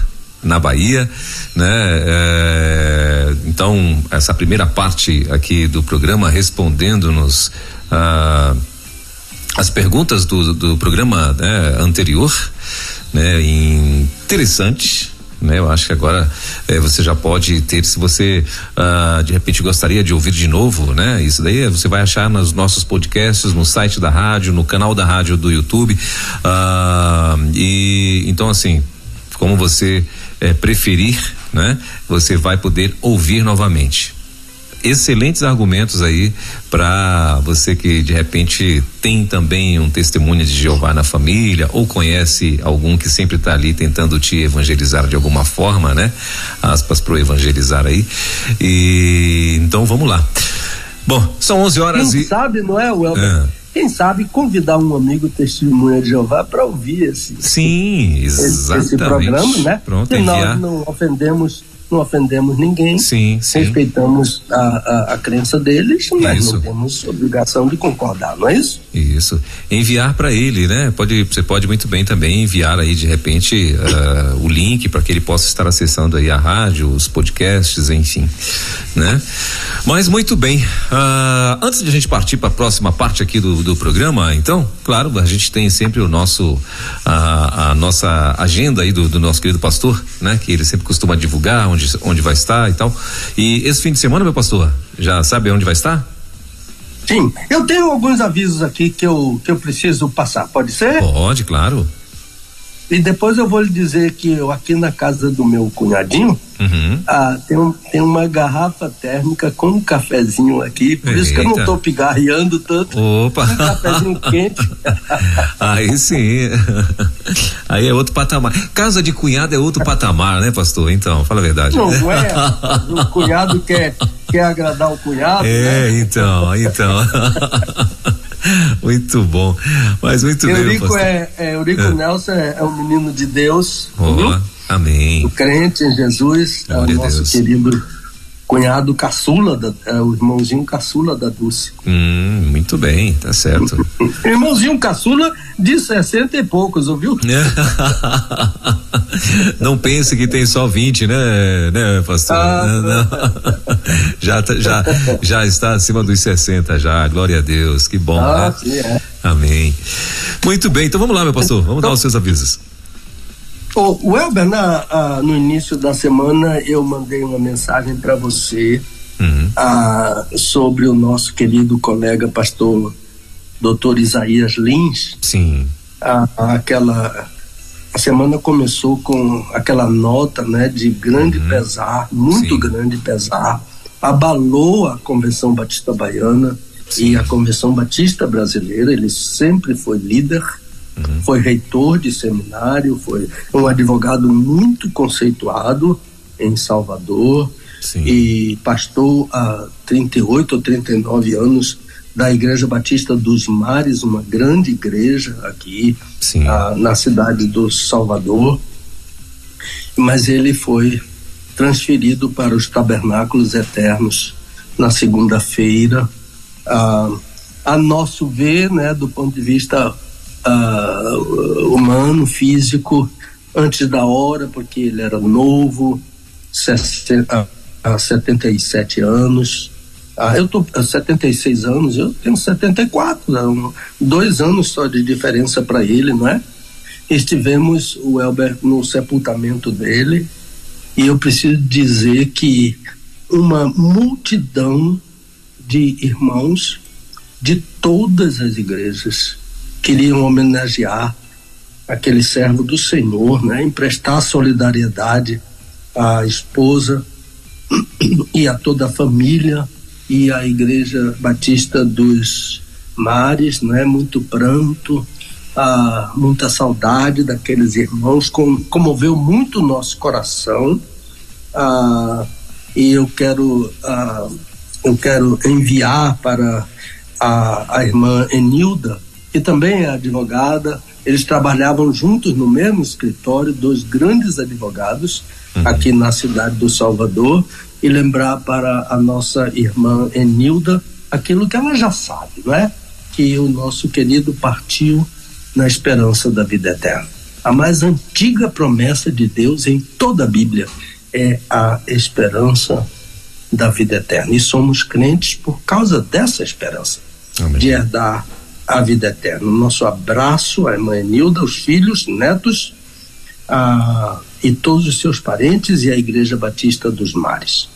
na Bahia, né? É, então, essa primeira parte aqui do programa respondendo-nos ah, as perguntas do, do programa né, anterior, né? Interessante, né? Eu acho que agora eh, você já pode ter, se você ah, de repente gostaria de ouvir de novo, né? Isso daí você vai achar nos nossos podcasts, no site da rádio, no canal da rádio do YouTube. Ah, e então assim, como você eh, preferir, né? Você vai poder ouvir novamente excelentes argumentos aí para você que de repente tem também um testemunho de Jeová na família ou conhece algum que sempre está ali tentando te evangelizar de alguma forma, né? Aspas pro evangelizar aí. E então vamos lá. Bom, são 11 horas Quem e sabe, não é, Welber? Ah. Quem sabe convidar um amigo testemunha de Jeová para ouvir esse, Sim, esse, exatamente. esse programa, né? Pronto, e nós enviar. não ofendemos, não ofendemos ninguém. Sim, sim. Respeitamos a, a, a crença deles, mas Isso. não temos obrigação de concordar, não é isso? Isso. Enviar para ele, né? Pode, você pode muito bem também enviar aí de repente ah, o link para que ele possa estar acessando aí a rádio, os podcasts, enfim, né? Mas muito bem. Ah, antes de a gente partir para a próxima parte aqui do, do programa, então, claro, a gente tem sempre o nosso a, a nossa agenda aí do, do nosso querido pastor, né? Que ele sempre costuma divulgar onde onde vai estar e tal. E esse fim de semana, meu pastor, já sabe onde vai estar? Sim, eu tenho alguns avisos aqui que eu, que eu preciso passar, pode ser? Pode, claro. E depois eu vou lhe dizer que eu aqui na casa do meu cunhadinho Uhum. ah, tem, um- tem uma garrafa térmica com um cafezinho aqui, por isso que eu não Eita. estou pigarreando tanto. Opa! Um cafezinho quente. (laughs) Aí sim. Aí é outro patamar. Casa de cunhado é outro patamar, né, pastor? Então, fala a verdade. Não é? (laughs) O cunhado quer, quer agradar o cunhado. É, né? então, então. (laughs) muito bom. Mas muito bem, Eurico, pastor. é, é, Eurico É. Nelson é, é um menino de Deus, viu? amém. o crente em Jesus, é o Glória a nosso Deus. querido cunhado caçula, da, é o irmãozinho caçula da Dulce. Hum, muito bem, tá certo. (laughs) Irmãozinho caçula de 60 e poucos, ouviu? (laughs) Não pense que tem só 20, né, né, pastor? Ah. Não, não. (laughs) (laughs) Já, tá- já, já está acima dos 60 já, glória a Deus, que bom, Ah, né? sim, é. Amém. Muito bem, então vamos lá, meu pastor, vamos dar os seus avisos. Ô, Welber, na, ah, no início da semana eu mandei uma mensagem para você Uhum. ah, sobre o nosso querido colega pastor Dr. Isaías Lins. Sim, Ah, aquela a semana começou com aquela nota, né, de grande pesar, muito Sim. grande pesar, abalou a Convenção Batista Baiana Sim. e a Convenção Batista Brasileira. Ele sempre foi líder, foi reitor de seminário, foi um advogado muito conceituado em Salvador sim. e pastor há 38 ou 39 anos da Igreja Batista dos Mares, uma grande igreja aqui Sim. ah, na cidade do Salvador. Mas ele foi transferido para os tabernáculos eternos na segunda-feira. Ah, a nosso ver, né, do ponto de vista ah, humano, físico, antes da hora, porque ele era novo, 60, ah, 77 anos. Ah, eu tô há 76 anos, eu tenho 74, né, um- dois anos só de diferença para ele, não é? estivemos, o Elber, no sepultamento dele, e eu preciso dizer que uma multidão de irmãos de todas as igrejas queriam homenagear aquele servo do Senhor, né? emprestar solidariedade à esposa e a toda a família e à Igreja Batista dos Mares, né? muito pranto, ah, muita saudade daqueles irmãos, com, comoveu muito o nosso coração. Ah, e eu quero, ah, eu quero enviar para a, a irmã Enilda, que também é advogada. Eles trabalhavam juntos no mesmo escritório, dois grandes advogados uhum. aqui na cidade do Salvador, e lembrar para a nossa irmã Enilda aquilo que ela já sabe, não é? Que o nosso querido partiu na esperança da vida eterna. A mais antiga promessa de Deus em toda a Bíblia é a esperança da vida eterna. E somos crentes por causa dessa esperança Amém. de herdar a vida eterna. Nosso abraço à irmã Nilda, os filhos, netos a, e todos os seus parentes e à Igreja Batista dos Mares.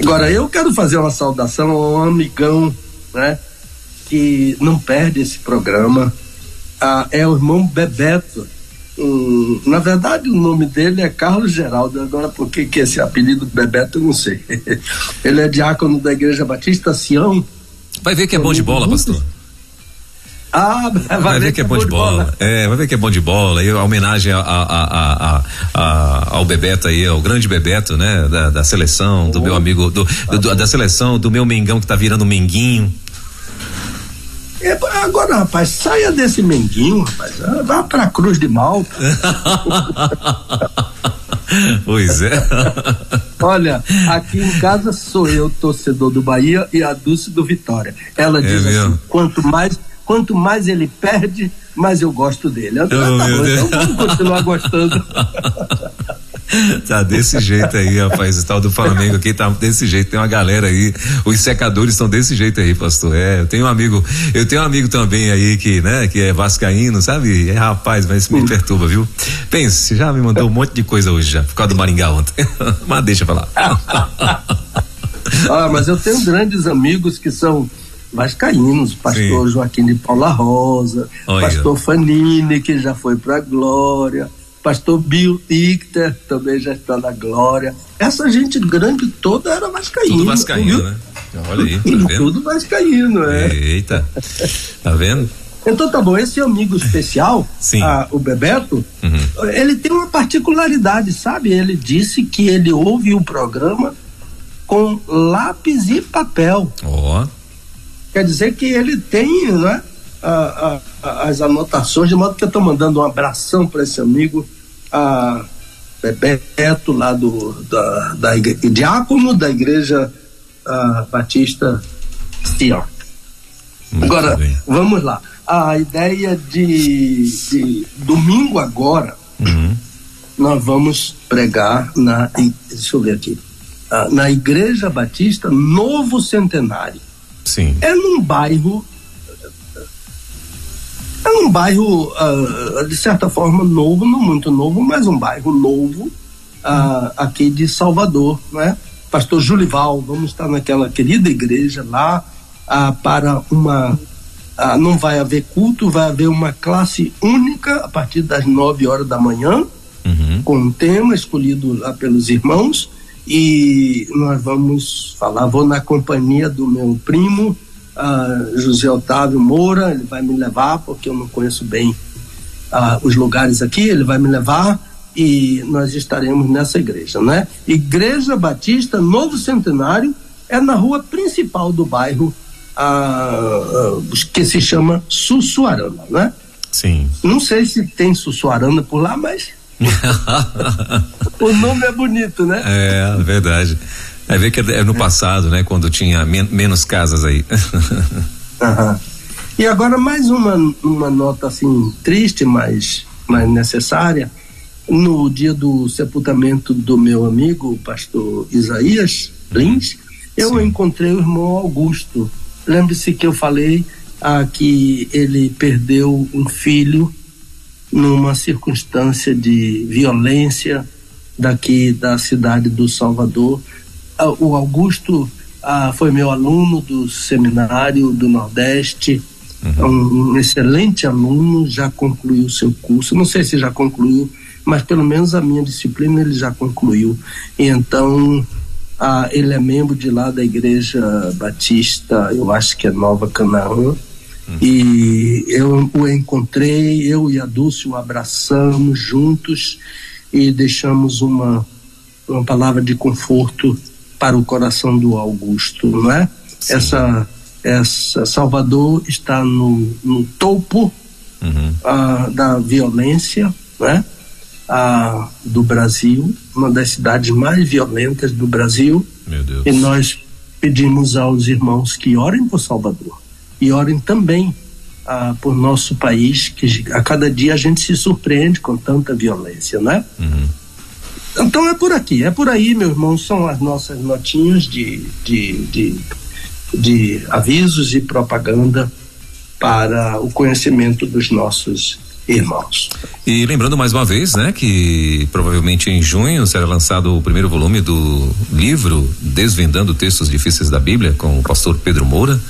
Agora, eu quero fazer uma saudação a um amigão, né, que não perde esse programa, ah, é o irmão Bebeto. Hum, na verdade, o nome dele é Carlos Geraldo. Agora, por que, que esse apelido Bebeto, eu não sei. (laughs) Ele é diácono da Igreja Batista Sião. Vai ver que é bom de bola, pastor. Ah, vai, (laughs) vai ver, ver que é bom de bola. bola. É, vai ver que é bom de bola. E a homenagem a, a, a, ao Bebeto aí, ao grande Bebeto, né? Da, da seleção, do oh, meu amigo, do, do, da seleção, do meu Mengão que tá virando Menguinho. É, agora, rapaz, saia desse menguinho, rapaz. Ah, vá pra Cruz de Malta. (laughs) pois é. Olha, aqui em casa sou eu, torcedor do Bahia, e a Dulce do Vitória. Ela é diz assim: quanto mais, quanto mais ele perde, mais eu gosto dele. Eu, oh, tá bom, então vamos continuar gostando. (laughs) (laughs) tá desse jeito aí, rapaz. O tal do Flamengo aqui tá desse jeito. Tem uma galera aí. Os secadores estão desse jeito aí, pastor. É, eu tenho um amigo, eu tenho um amigo também aí que, né, que é vascaíno, sabe? É, rapaz, mas isso me perturba, viu? Pense, já me mandou um monte de coisa hoje já, por causa do Maringá ontem. (laughs) mas deixa pra lá. ah, mas eu tenho grandes amigos que são vascaínos, pastor Sim. Joaquim de Paula Rosa, Olha. pastor Fanini, que já foi pra Glória, pastor Bill Icter também já está na glória. Essa gente grande toda era vascaíno. Tudo vascaíno, né? Olha aí, tá vendo? Tudo vascaíno, é. Eita, tá vendo? Então tá bom, esse amigo especial, ah, o Bebeto, uhum. ele tem uma particularidade, sabe? Ele disse que ele ouve o programa com lápis e papel. Ó. Oh. Quer dizer que ele tem, né? a, a, as anotações, de modo que eu estou mandando um abração para esse amigo, a Bebeto, lá do da, da igreja, diácono da igreja a, Batista Sion. Agora, bem. vamos lá. A ideia de, de domingo agora, uhum. nós vamos pregar na. Deixa eu ver aqui. na Igreja Batista Novo Centenário. Sim. É num bairro é um bairro, uh, de certa forma, novo, não muito novo, mas um bairro novo uh, aqui de Salvador, né? Pastor Julival, vamos estar naquela querida igreja lá uh, para uma. não vai haver culto, vai haver uma classe única a partir das 9 horas da manhã, uhum. com um tema escolhido lá pelos irmãos, e nós vamos falar. Vou na companhia do meu primo, uh, José Otávio Moura, ele vai me levar, porque eu não conheço bem uh, os lugares aqui, ele vai me levar e nós estaremos nessa igreja, né? Igreja Batista Novo Centenário é na rua principal do bairro, uh, que se chama Sussuarana, né? Sim. Não sei se tem Sussuarana por lá, mas (laughs) o nome é bonito, né? É, verdade. É ver que é no passado, né? Quando tinha men menos casas aí. (laughs) uhum. E agora mais uma, uma nota assim triste, mas, mas necessária. No dia do sepultamento do meu amigo, o pastor Isaías Lins, eu Sim. encontrei o irmão Augusto. Lembre-se que eu falei ah, que ele perdeu um filho numa circunstância de violência daqui da cidade do Salvador. Ah, o Augusto ah, foi meu aluno do seminário do Nordeste, uhum. um, excelente aluno, já concluiu seu curso. Não sei se já concluiu, mas pelo menos a minha disciplina ele já concluiu. Então ah, ele é membro de lá da Igreja Batista, eu acho que é Nova Canaã. Uhum. E eu o encontrei, eu e a Dulce o abraçamos juntos e deixamos uma, uma palavra de conforto para o coração do Augusto, não é? Essa, essa Salvador está no, no topo uhum. uh, da violência, né? Uh, do Brasil, uma das cidades mais violentas do Brasil. E nós pedimos aos irmãos que orem por Salvador e orem também uh, por nosso país, que a cada dia a gente se surpreende com tanta violência, né? Uhum. Então é por aqui, é por aí, meu irmão, são as nossas notinhas de, de, de, de avisos e propaganda para o conhecimento dos nossos irmãos. E lembrando mais uma vez, né, que provavelmente em junho será lançado o primeiro volume do livro Desvendando Textos Difíceis da Bíblia com o pastor Pedro Moura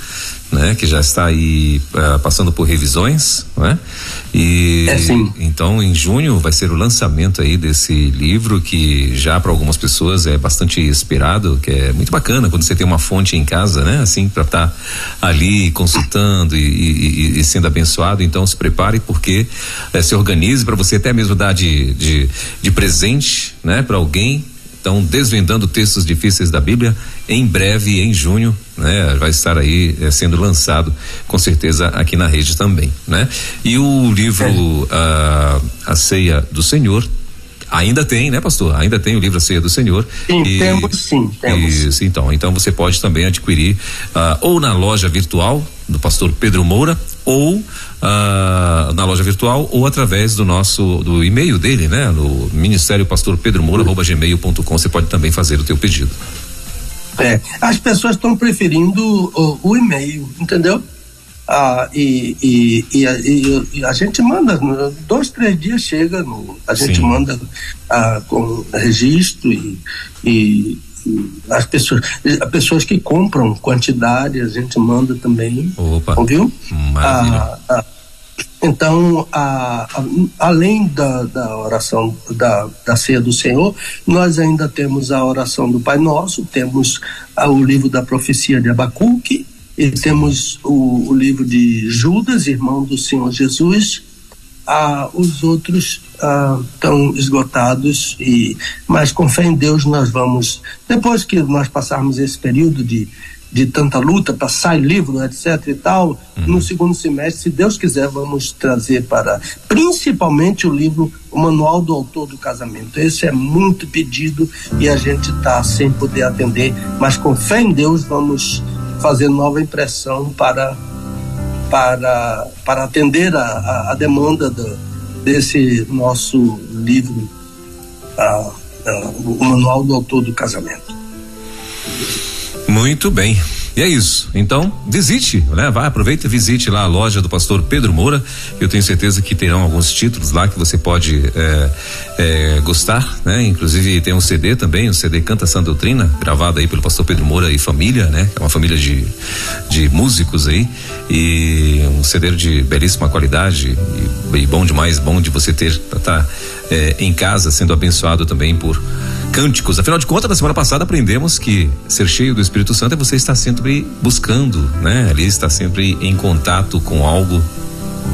né? Que já está aí uh, passando por revisões, né? E é, então em junho vai ser o lançamento aí desse livro que já para algumas pessoas é bastante esperado, que é muito bacana quando você tem uma fonte em casa, né? Assim para estar tá ali consultando e, e, e, sendo abençoado. Então se prepare porque eh, se organize para você até mesmo dar de, de, de presente, né? Para alguém então, desvendando textos difíceis da Bíblia, em breve, em junho, né, vai estar aí é, sendo lançado, com certeza, aqui na rede também, né? E o livro é. a, a Ceia do Senhor Ainda tem, né, pastor? Ainda tem o livro A Ceia do Senhor. Sim, e, temos sim, temos. Isso, então. Então você pode também adquirir uh, ou na loja virtual do pastor Pedro Moura ou uh, na loja virtual ou através do nosso do e-mail dele, né? No Ministério Pastor Pedro Moura, arroba gmail.com. Você pode também fazer o teu pedido. É, as pessoas estão preferindo o, o e-mail, entendeu? Ah, e, e, e, e, a gente manda, dois, três dias chega, no, a gente Sim. manda ah, com registro e, as pessoas, as pessoas que compram quantidade, a gente manda também. Opa. Ouviu? Ah, ah, então, a, a, além da, da oração da, da ceia do Senhor, nós ainda temos a oração do Pai Nosso, temos o livro da profecia de Abacuque, e temos o, o livro de Judas, irmão do Senhor Jesus. Ah, os outros estão ah, esgotados, e mas com fé em Deus nós vamos, depois que nós passarmos esse período de, de tanta luta para sair livro, etc e tal, uhum. no segundo semestre, se Deus quiser, vamos trazer para, principalmente o livro, o Manual do Autor do Casamento. Esse é muito pedido e a gente está sem poder atender, mas com fé em Deus vamos fazer nova impressão para, para, para atender a, a, a demanda do, desse nosso livro, a, o Manual do Autor do Casamento. Muito bem. E é isso. Então, visite, né? Vai, aproveita e visite lá a loja do pastor Pedro Moura. Eu tenho certeza que terão alguns títulos lá que você pode é, é, gostar, né? Inclusive tem um CD também, o um CD Canta Santa Doutrina, gravado aí pelo pastor Pedro Moura e família, né? É uma família de, de músicos aí. E um CD de belíssima qualidade e, e bom demais, bom de você ter, estar tá, é, em casa sendo abençoado também por cânticos. Afinal de contas, na semana passada aprendemos que ser cheio do Espírito Santo é você estar sempre buscando, né? Ali está sempre em contato com algo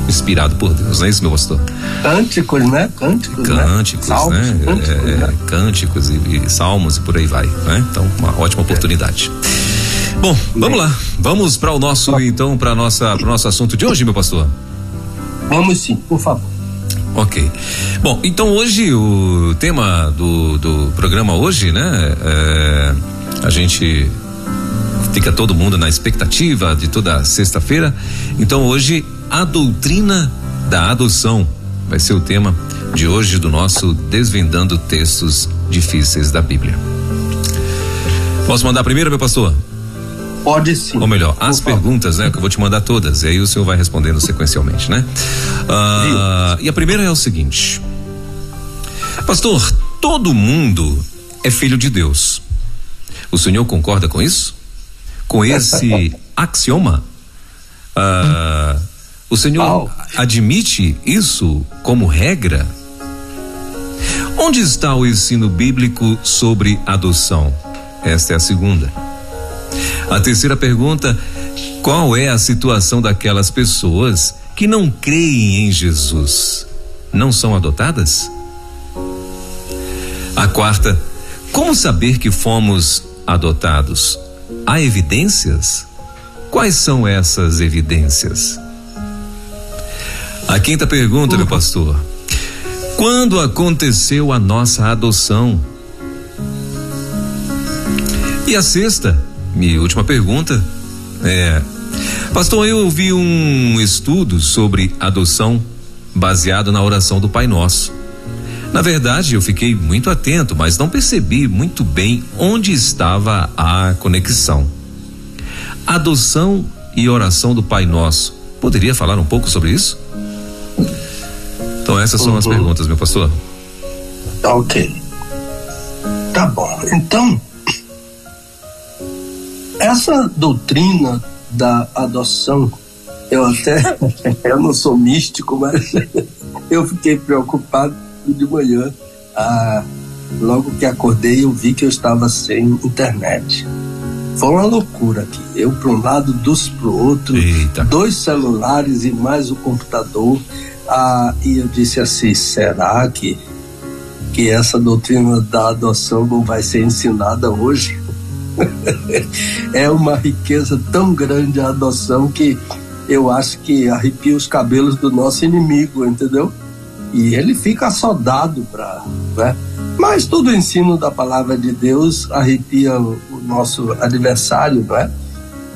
inspirado por Deus, não é isso, meu pastor? Cânticos, né? Cânticos, né? cânticos né? Salmos, né? Cânticos, é, né? cânticos e, e, salmos e por aí vai, né? Então, uma ótima oportunidade. É. Bom, vamos lá. Vamos para o nosso, então, para nossa, para o nosso assunto de hoje, meu pastor. Vamos sim, por favor. Ok. Bom, então hoje o tema do, do programa hoje, né? É, a gente fica todo mundo na expectativa de toda sexta-feira. Então hoje a doutrina da adoção vai ser o tema de hoje do nosso Desvendando Textos Difíceis da Bíblia. Posso mandar primeiro, meu pastor? Pode sim. Ou melhor, as perguntas, né? Que eu vou te mandar todas. E aí o senhor vai respondendo sequencialmente, né? Ah, e a primeira é o seguinte: Pastor, todo mundo é filho de Deus. O senhor concorda com isso? Com esse (laughs) axioma? Ah, o senhor admite isso como regra? Onde está o ensino bíblico sobre adoção? Esta é a segunda. A terceira pergunta: qual é a situação daquelas pessoas que não creem em Jesus? Não são adotadas? A quarta: como saber que fomos adotados? Há evidências? Quais são essas evidências? A quinta pergunta, uhum. meu pastor: quando aconteceu a nossa adoção? E a sexta, minha última pergunta é: Pastor, eu ouvi um estudo sobre adoção baseado na oração do Pai Nosso. Na verdade, eu fiquei muito atento, mas não percebi muito bem onde estava a conexão. Adoção e oração do Pai Nosso. Poderia falar um pouco sobre isso? Então, essas são uhum. as perguntas, meu pastor. Ok. Tá bom. Então, essa doutrina da adoção, eu até, (laughs) eu não sou místico, mas (laughs) eu fiquei preocupado de manhã. Ah, logo que acordei, eu vi que eu estava sem internet. Foi uma loucura aqui. Eu para um lado, dos para o outro, Eita. dois celulares e mais o computador. Ah, e eu disse assim: será que, que essa doutrina da adoção não vai ser ensinada hoje? (laughs) é uma riqueza tão grande a adoção que eu acho que arrepia os cabelos do nosso inimigo, entendeu? E ele fica soldado para, né? Mas todo o ensino da palavra de Deus arrepia o nosso adversário, não é?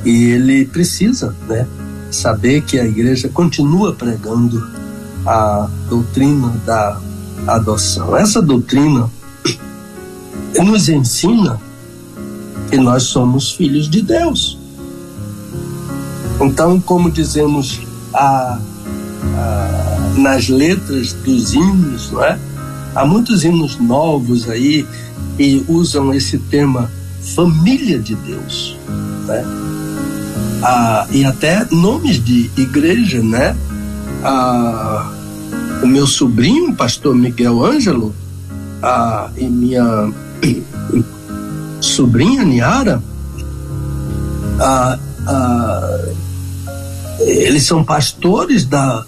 E ele precisa, né? Saber que a igreja continua pregando a doutrina da adoção. Essa doutrina nos ensina que nós somos filhos de Deus. Então, como dizemos a, a, nas letras dos hinos, não é? Há muitos hinos novos aí que usam esse tema família de Deus, né? Ah, e até nomes de igreja, né? Ah, o meu sobrinho, pastor Miguel Ângelo, ah, e minha sobrinha Niara, eles são pastores da,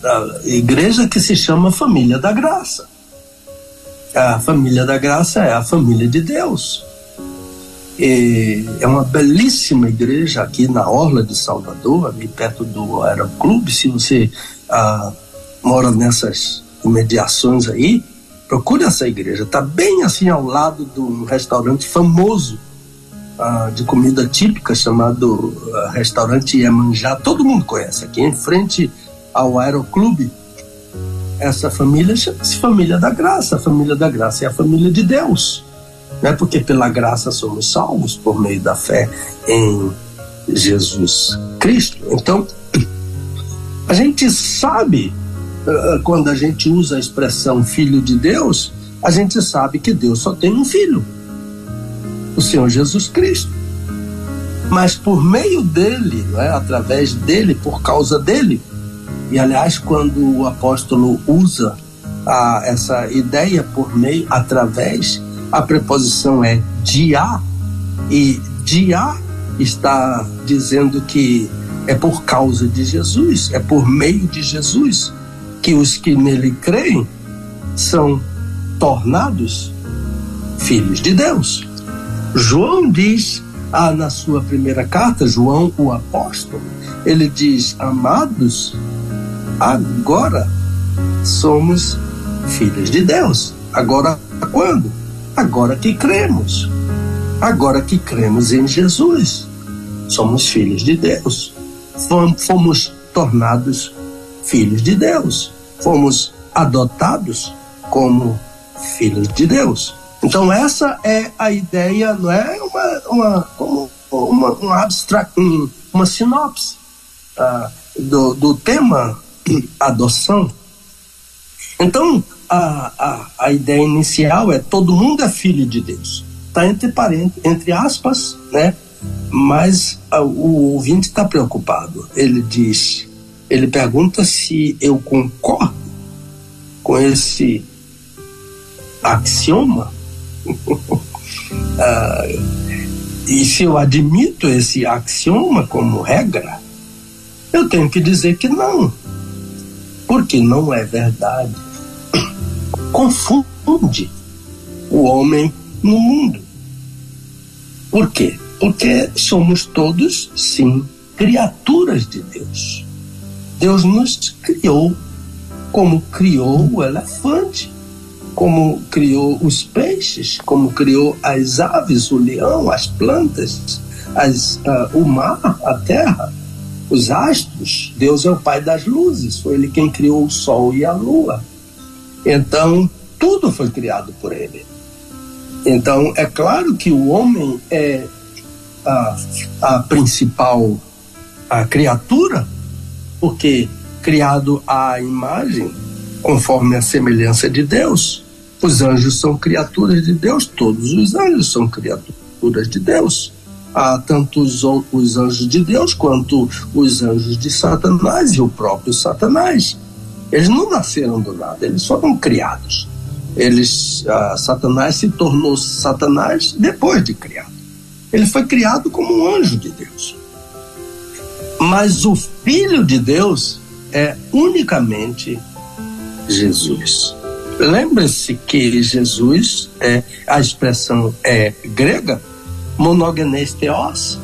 da igreja que se chama Família da Graça. A Família da Graça é a família de Deus. E é uma belíssima igreja aqui na Orla de Salvador, ali perto do Aeroclube. Se você ah, mora nessas imediações aí, Procure essa igreja. Está bem assim ao lado de um restaurante famoso uh, de comida típica chamado uh, Restaurante Iemanjá. Todo mundo conhece aqui, em frente ao Aeroclube. Essa família chama-se Família da Graça. A Família da Graça é a família de Deus. Não é porque pela graça somos salvos por meio da fé em Jesus Cristo. Então, a gente sabe quando a gente usa a expressão filho de Deus, a gente sabe que Deus só tem um filho, o Senhor Jesus Cristo. Mas por meio dele, é? através dele, por causa dele, e aliás, quando o apóstolo usa a, essa ideia por meio, através, a preposição é dia, e dia está dizendo que é por causa de Jesus, é por meio de Jesus que os que nele creem são tornados filhos de Deus. João diz ah, na sua primeira carta, João o apóstolo, ele diz: Amados, agora somos filhos de Deus. Agora quando? Agora que cremos. Agora que cremos em Jesus. Somos filhos de Deus. Fomos tornados filhos de Deus fomos adotados como filhos de Deus. Então essa é a ideia, não é uma, uma como uma, um abstract, um, uma sinopse uh, do, do tema adoção. Então, a, a, a ideia inicial é todo mundo é filho de Deus. Está entre parentes, entre aspas, né? Mas a, o ouvinte está preocupado. Ele diz, ele pergunta se eu concordo com esse axioma. (laughs) ah, e se eu admito esse axioma como regra, eu tenho que dizer que não, porque não é verdade. (coughs) Confunde o homem no mundo. Por quê? Porque somos todos, sim, criaturas de Deus. Deus nos criou como criou o elefante, como criou os peixes, como criou as aves, o leão, as plantas, as, uh, o mar, a terra, os astros. Deus é o pai das luzes, foi ele quem criou o sol e a lua. Então, tudo foi criado por ele. Então, é claro que o homem é a, a principal a criatura, porque criado à imagem, conforme a semelhança de Deus. Os anjos são criaturas de Deus, todos os anjos são criaturas de Deus. Há tanto os, os anjos de Deus quanto os anjos de Satanás e o próprio Satanás. Eles não nasceram do nada, eles foram criados. Eles, ah, Satanás se tornou Satanás depois de criado. Ele foi criado como um anjo de Deus. Mas o Filho de Deus é unicamente Jesus. Lembre-se que Jesus, é, a expressão é grega, monogenes theos,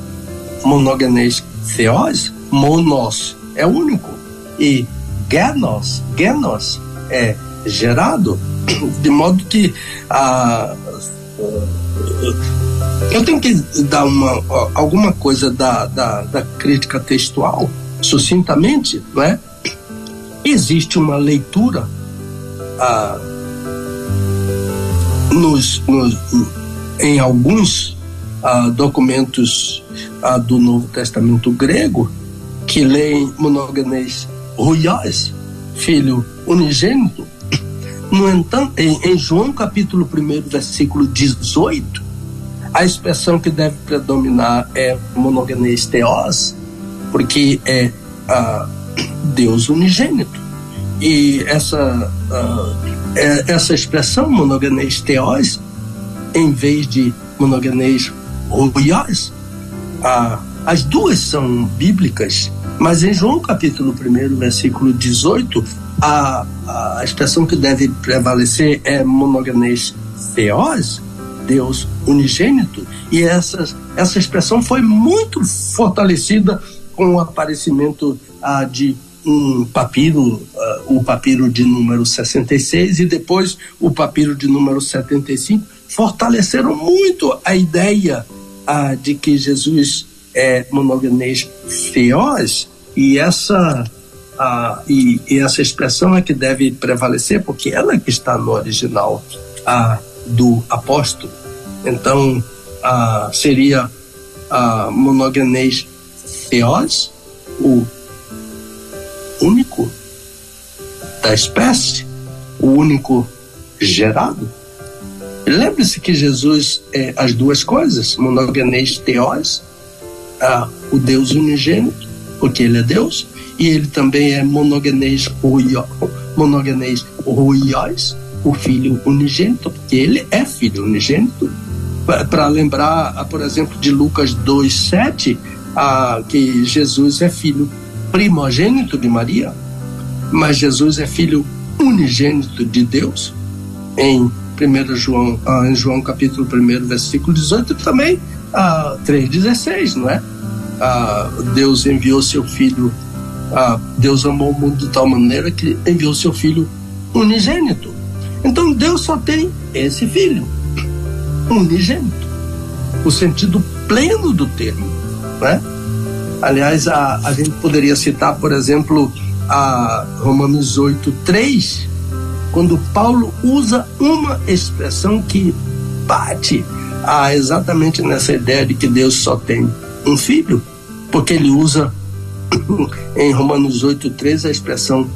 monogenes theos, monos é único e genos, genos é gerado, de modo que a, eu tenho que dar uma, alguma coisa da, da, da crítica textual, sucintamente, não é? Existe uma leitura ah, nos, nos, em alguns ah, documentos ah, do Novo Testamento grego que leem monoganês ruiós, filho unigênito. No entanto, em, em João capítulo 1, versículo 18, a expressão que deve predominar é monoganês teós, porque é ah, Deus unigênito. E essa, uh, essa expressão monoganês teós, em vez de monoganês ruiós, uh, as duas são bíblicas, mas em João capítulo 1, versículo 18, a, a expressão que deve prevalecer é monoganês theos, Deus unigênito, e essa, essa expressão foi muito fortalecida com o aparecimento ah, de um papiro, uh, o papiro de número 66 e depois o papiro de número 75, fortaleceram muito a ideia uh, de que Jesus é monogamês feroz. E essa uh, e, e, essa expressão é que deve prevalecer porque ela que está no original do apóstolo. Então seria uh, monogamês feroz, o único da espécie, o único gerado. Lembre-se que Jesus é as duas coisas, monogenês teós, ah, o Deus unigênito, porque ele é Deus, e ele também é monogenês monogenês ruiós, o filho unigênito, porque ele é filho unigênito. Para lembrar, ah, por exemplo, de Lucas 2,7, ah, que Jesus é filho primogênito de Maria, mas Jesus é filho unigênito de Deus. Em 1 João, ah, em João capítulo 1, versículo 18, também ah, 3,16, não é? Deus enviou seu filho, Deus amou o mundo de tal maneira que enviou seu filho unigênito. Então Deus só tem esse filho, unigênito, o sentido pleno do termo, não é? Aliás, a, a gente poderia citar, por exemplo, a Romanos 8, 3, quando Paulo usa uma expressão que bate exatamente nessa ideia de que Deus só tem um filho, porque ele usa (coughs) em Romanos 8,13 a expressão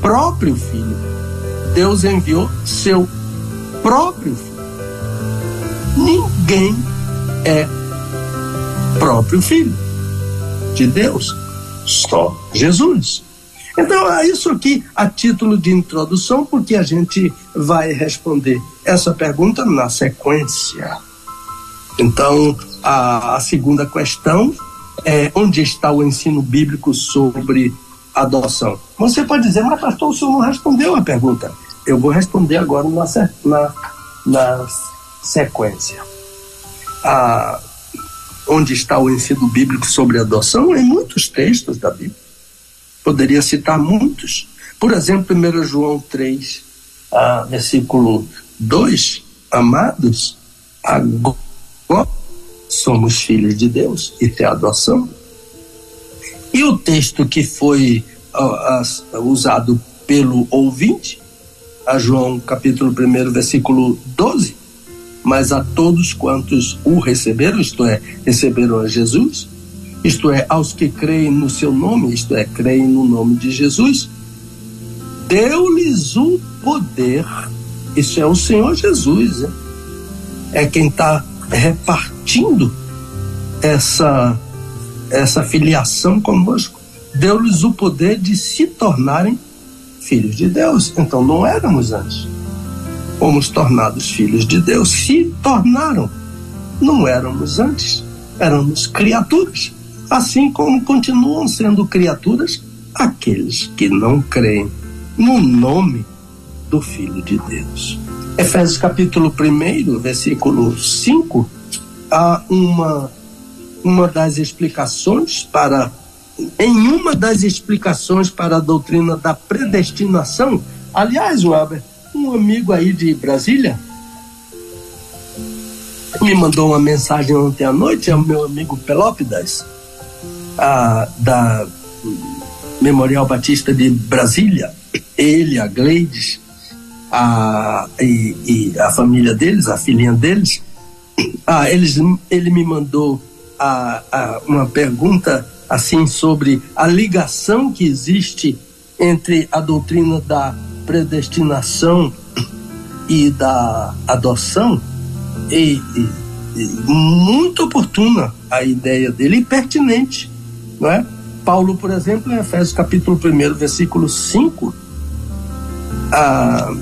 próprio filho. Deus enviou seu próprio filho. Ninguém é próprio filho de Deus, só Jesus. Então, é isso aqui a título de introdução, porque a gente vai responder essa pergunta na sequência. Então, a, a segunda questão é onde está o ensino bíblico sobre adoção? Você pode dizer, mas pastor, o senhor não respondeu a pergunta. Eu vou responder agora na, na, na sequência. Ah, onde está o ensino bíblico sobre adoção? Em muitos textos da Bíblia. Poderia citar muitos. Por exemplo, 1 João 3, ah, versículo 2, amados, agora somos filhos de Deus e tem adoção. E o texto que foi uh, uh, usado pelo ouvinte, a João capítulo 1, versículo 12, mas a todos quantos o receberam, isto é, receberam a Jesus, isto é, aos que creem no seu nome, isto é, creem no nome de Jesus, deu-lhes o poder, isso é o Senhor Jesus, é quem está repartindo essa, essa filiação conosco, deu-lhes o poder de se tornarem filhos de Deus. Então não éramos antes. Fomos tornados filhos de Deus, se tornaram. Não éramos antes, éramos criaturas. Assim como continuam sendo criaturas aqueles que não creem no nome do Filho de Deus. Efésios capítulo 1, versículo 5, há uma, uma das explicações para. Em uma das explicações para a doutrina da predestinação, aliás, Weber, um amigo aí de Brasília me mandou uma mensagem ontem à noite, é o meu amigo Pelópidas, a, da Memorial Batista de Brasília, ele, a Gleides, a, e, e, a família deles, a filhinha deles, ah, eles, ele me mandou a, a, uma pergunta assim sobre a ligação que existe entre a doutrina da predestinação e da adoção e, e, e muito oportuna a ideia dele e pertinente, não é? Paulo, por exemplo, em Efésios capítulo 1, versículo 5, ah,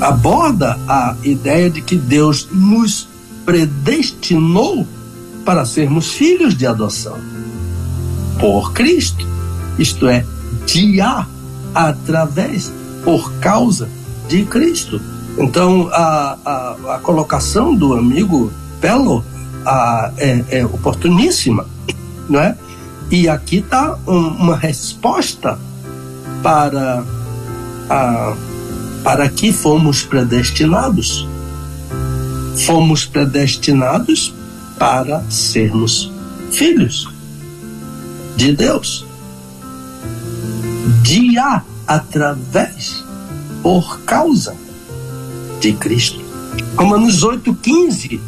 aborda a ideia de que Deus nos predestinou para sermos filhos de adoção por Cristo, isto é, dia através, por causa de Cristo. Então, a, a, a colocação do amigo Pelo a, é, é oportuníssima, não é? E aqui está um, uma resposta para a para que fomos predestinados. Fomos predestinados para sermos filhos de Deus. Dia através, por causa de Cristo. Romanos 8,15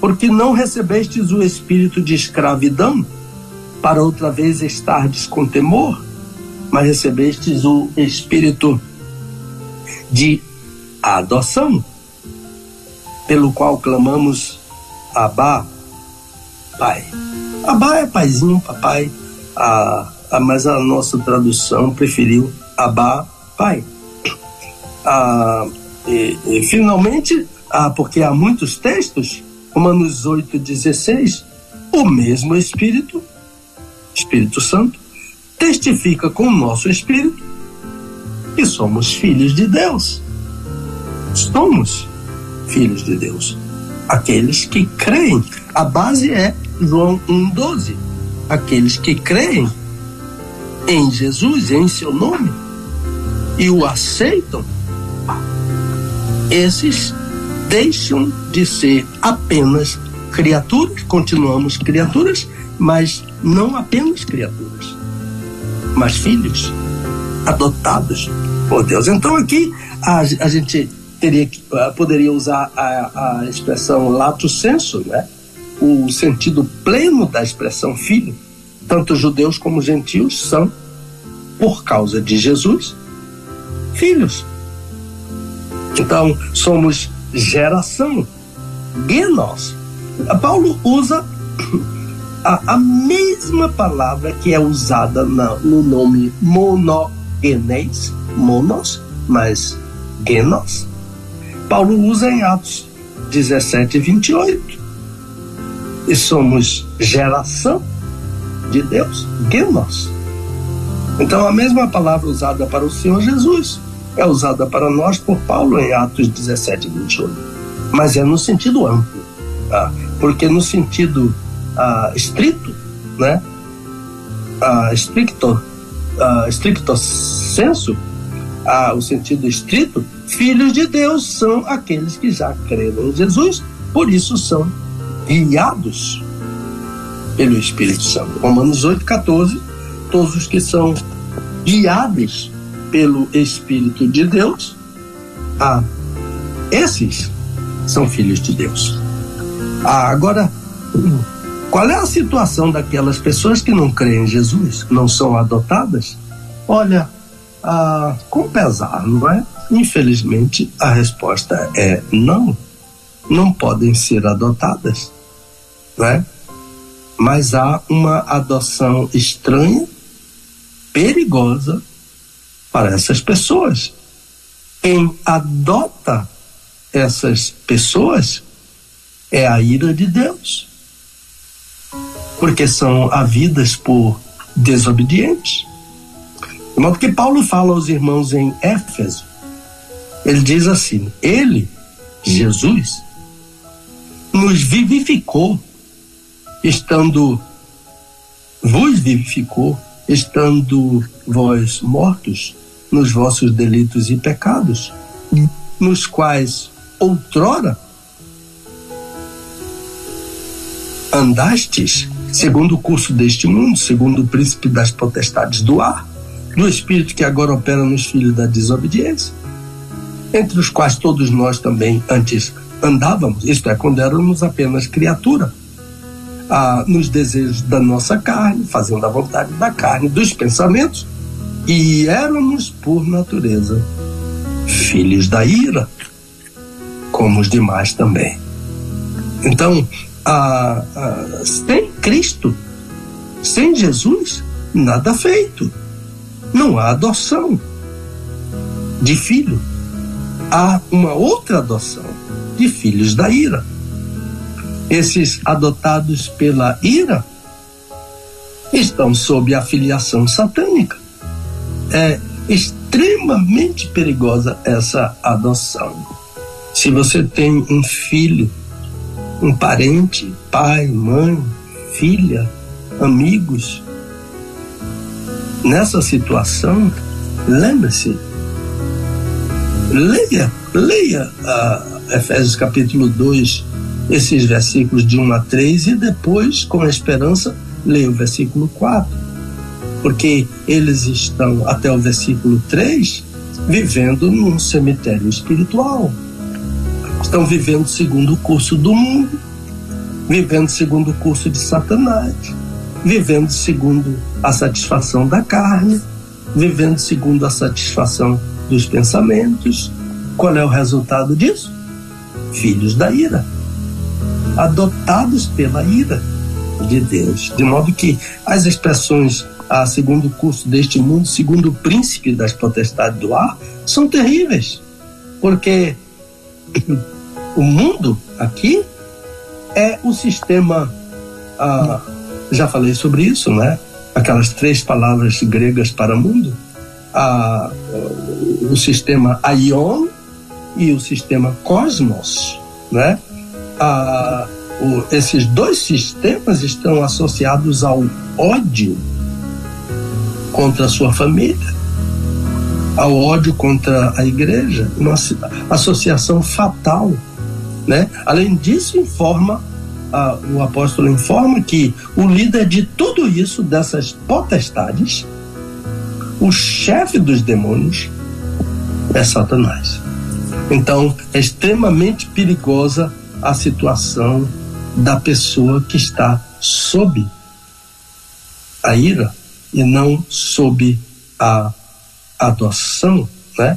Porque não recebestes o espírito de escravidão para outra vez estardes com temor, mas recebestes o espírito de adoção, pelo qual clamamos Abá, Pai. Abá é paizinho, papai, a, a, mas a nossa tradução preferiu Abá, Pai. Ah, e, e, finalmente, ah, porque há muitos textos, Romanos 8,16, o mesmo Espírito, Espírito Santo, testifica com o nosso Espírito que somos filhos de Deus. Somos filhos de Deus. Aqueles que creem. A base é João 1,12. Aqueles que creem em Jesus, em seu nome, e o aceitam, esses deixam de ser apenas criaturas, continuamos criaturas, mas não apenas criaturas, mas filhos adotados por Deus. Então aqui a, a gente teria, uh, poderia usar a, a expressão lato senso, né? o sentido pleno da expressão filho. Tanto judeus como gentios são, por causa de Jesus, filhos. Então, somos geração, genos. Paulo usa a, a mesma palavra que é usada na, no nome monogenes, monos, mas genos. Paulo usa em Atos 17 e 28. E somos geração de Deus, genos. Então a mesma palavra usada para o Senhor Jesus é usada para nós por Paulo em Atos 17 e 28. Mas é no sentido amplo, tá? porque no sentido ah, estrito, né? Ah, stricto, ah, stricto senso, ah, o sentido estrito, filhos de Deus são aqueles que já creram em Jesus, por isso são guiados pelo Espírito Santo. Romanos 8,14, todos os que são guiados pelo Espírito de Deus, ah, esses são filhos de Deus. Ah, agora, qual é a situação daquelas pessoas que não creem em Jesus, não são adotadas? Olha, ah, com pesar, não é? Infelizmente, a resposta é não. Não podem ser adotadas, não é? Mas há uma adoção estranha, perigosa para essas pessoas. Quem adota essas pessoas é a ira de Deus porque são havidas por desobedientes. De modo que Paulo fala aos irmãos em Éfeso, ele diz assim: Ele, Jesus, nos vivificou, estando, vos vivificou, estando vós mortos nos vossos delitos e pecados, nos quais outrora andastes segundo o curso deste mundo, segundo o príncipe das potestades do ar, do espírito que agora opera nos filhos da desobediência, entre os quais todos nós também antes andávamos, isto é, quando éramos apenas criatura, ah, nos desejos da nossa carne, fazendo a vontade da carne, dos pensamentos, e éramos, por natureza, filhos da ira, como os demais também. Então, a, a, sem Cristo, sem Jesus, nada feito. Não há adoção de filho. Há uma outra adoção de filhos da ira. Esses adotados pela ira estão sob a filiação satânica. É extremamente perigosa essa adoção. Se você tem um filho um parente, pai, mãe, filha, amigos. Nessa situação, lembre-se, leia, leia a Efésios capítulo 2, esses versículos de 1 a 3 e depois, com a esperança, leia o versículo 4. Porque eles estão, até o versículo 3, vivendo num cemitério espiritual estão vivendo segundo o curso do mundo, vivendo segundo o curso de Satanás, vivendo segundo a satisfação da carne, vivendo segundo a satisfação dos pensamentos. Qual é o resultado disso? Filhos da ira, adotados pela ira de Deus. De modo que as expressões a segundo o curso deste mundo, segundo o príncipe das potestades do ar, são terríveis. Porque o mundo aqui é o sistema. Ah, já falei sobre isso, né? Aquelas três palavras gregas para mundo. Ah, o sistema Aion e o sistema Cosmos, né? Ah, o, esses dois sistemas estão associados ao ódio contra a sua família, ao ódio contra a igreja, uma associação fatal né? Além disso, informa o apóstolo informa que o líder de tudo isso, dessas potestades, o chefe dos demônios, é Satanás. Então, é extremamente perigosa a situação da pessoa que está sob a ira e não sob a adoção, né?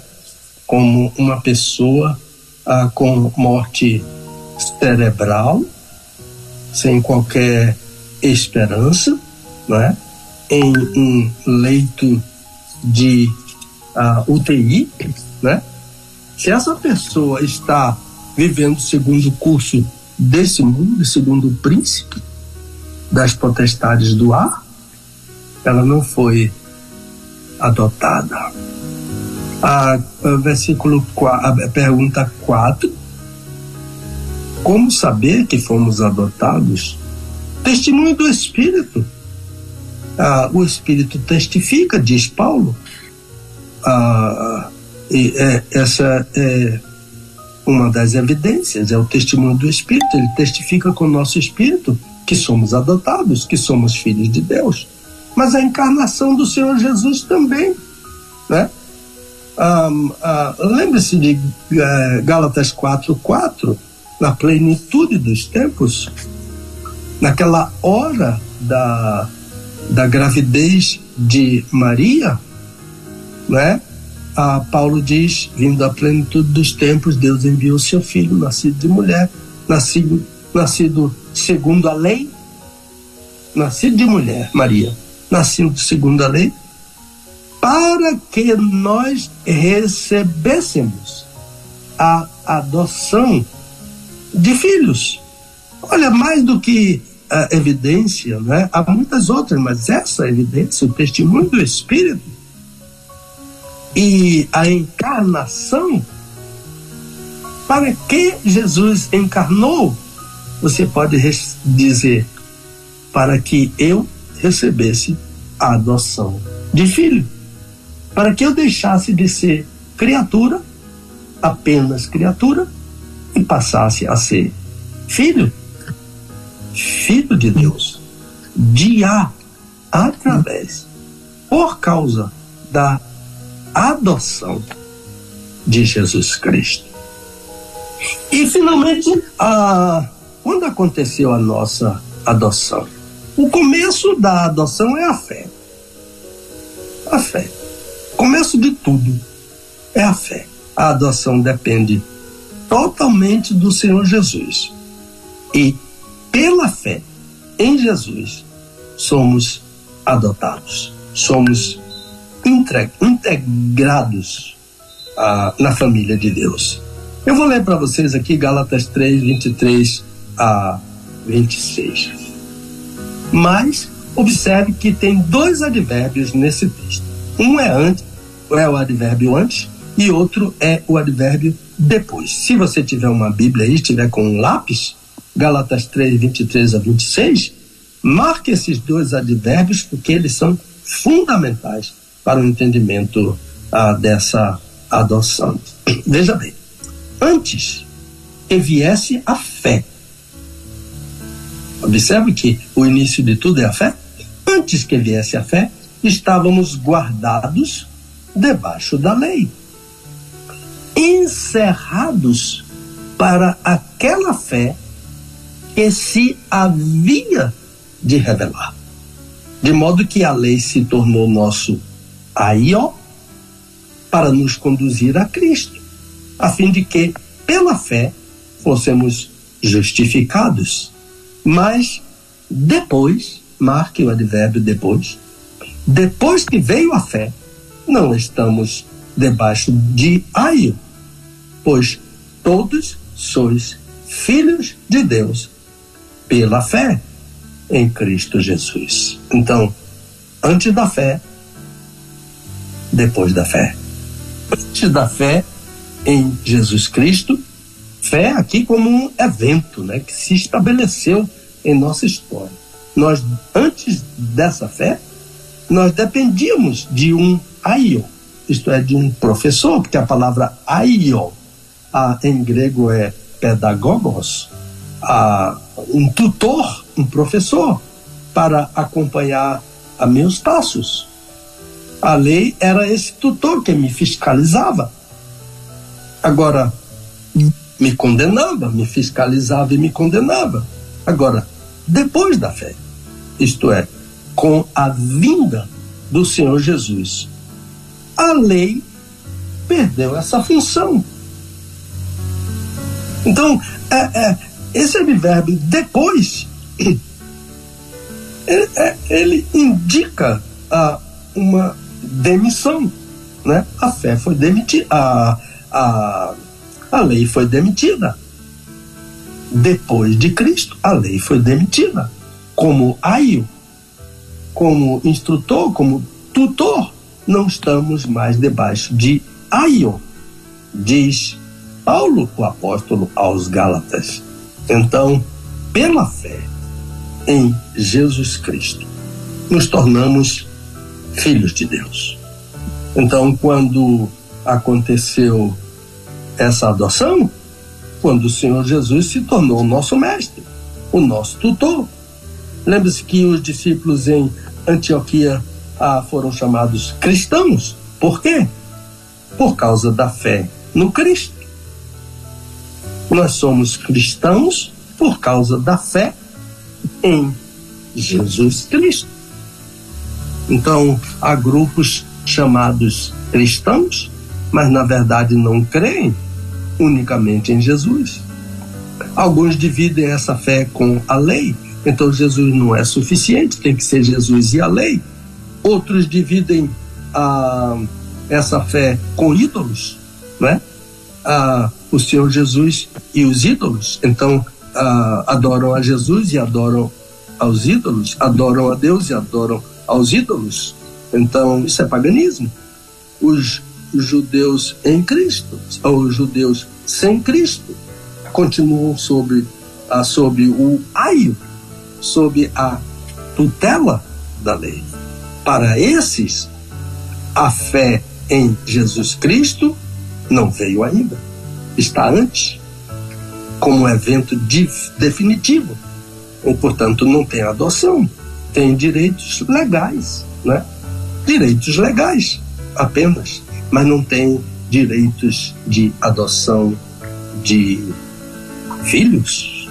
Como uma pessoa ah, com morte cerebral, sem qualquer esperança, né? Em um leito de uh, UTI, né? Se essa pessoa está vivendo segundo o curso desse mundo, segundo o príncipe das potestades do ar, ela não foi adotada. A, a versículo a pergunta 4 como saber que fomos adotados? Testemunho do Espírito. Ah, o Espírito testifica, diz Paulo. Ah, e, é, essa é uma das evidências, é o testemunho do Espírito. Ele testifica com o nosso Espírito que somos adotados, que somos filhos de Deus. Mas a encarnação do Senhor Jesus também, né? Ah, ah, Lembre-se de uh, Gálatas 4, 4, na plenitude dos tempos, naquela hora da, da gravidez de Maria, né? a Paulo diz, vindo à plenitude dos tempos, Deus enviou seu filho, nascido de mulher, nascido, nascido segundo a lei, nascido de mulher, Maria, nascido segundo a lei, para que nós recebêssemos a adoção de filhos. Olha, mais do que a evidência, né? há muitas outras, mas essa evidência, o testemunho do Espírito, e a encarnação, para que Jesus encarnou? Você pode dizer, para que eu recebesse a adoção de filho, para que eu deixasse de ser criatura, apenas criatura, e passasse a ser filho, filho de Deus, de A, através, por causa da adoção de Jesus Cristo. E finalmente, a, quando aconteceu a nossa adoção? O começo da adoção é a fé. A fé. Começo de tudo é a fé. A adoção depende totalmente do Senhor Jesus. E pela fé em Jesus somos adotados. Somos integrados ah, na família de Deus. Eu vou ler para vocês aqui Gálatas 3, 23 a 26. Mas observe que tem dois advérbios nesse texto. Um é antes, é o advérbio antes, e outro é o advérbio depois. Se você tiver uma Bíblia aí, estiver com um lápis, Gálatas 3, 23 a 26, marque esses dois advérbios porque eles são fundamentais para o entendimento ah, dessa adoção. Veja bem, antes que viesse a fé, observe que o início de tudo é a fé. Antes que viesse a fé, estávamos guardados debaixo da lei, encerrados para aquela fé que se havia de revelar. De modo que a lei se tornou nosso aí, ó, para nos conduzir a Cristo, a fim de que, pela fé, fossemos justificados. Mas depois, marque o advérbio depois, depois que veio a fé, não estamos debaixo de aio, pois todos sois filhos de Deus pela fé em Cristo Jesus. Então, antes da fé, depois da fé. Antes da fé em Jesus Cristo, fé aqui como um evento, né, que se estabeleceu em nossa história. Nós antes dessa fé, nós dependíamos de um aio, isto é de um professor, porque a palavra aio a, em grego é pedagogos, a, um tutor, um professor para acompanhar a meus passos. A lei era esse tutor que me fiscalizava. Agora, me condenava, me fiscalizava e me condenava. Agora, depois da fé, isto é, com a vinda do Senhor Jesus, a lei perdeu essa função. Então, é, é, esse advérbio depois, ele, é, ele indica uma demissão. Né? A fé foi demitida, a, a, a lei foi demitida. Depois de Cristo, a lei foi demitida. Como aio, como instrutor, como tutor, não estamos mais debaixo de aio, diz Paulo, o apóstolo aos Gálatas. Então, pela fé em Jesus Cristo, nos tornamos filhos de Deus. Então, quando aconteceu essa adoção, quando o Senhor Jesus se tornou o nosso mestre, o nosso tutor. Lembre-se que os discípulos em Antioquia ah, foram chamados cristãos. Por quê? Por causa da fé no Cristo. Nós somos cristãos por causa da fé em Jesus Cristo. Então, há grupos chamados cristãos, mas na verdade não creem unicamente em Jesus. Alguns dividem essa fé com a lei, então Jesus não é suficiente, tem que ser Jesus e a lei. Outros dividem a, essa fé com ídolos, né? A, o Senhor Jesus e os ídolos. Então, uh, adoram a Jesus e adoram aos ídolos, adoram a Deus e adoram aos ídolos. Então, isso é paganismo. Os judeus em Cristo, ou judeus sem Cristo, continuam sobre, uh, sobre o aio, sob a tutela da lei. Para esses, a fé em Jesus Cristo não veio ainda está antes, como evento definitivo. Ou, portanto, não tem adoção, tem direitos legais, né? Direitos legais apenas, mas não tem direitos de adoção de filhos.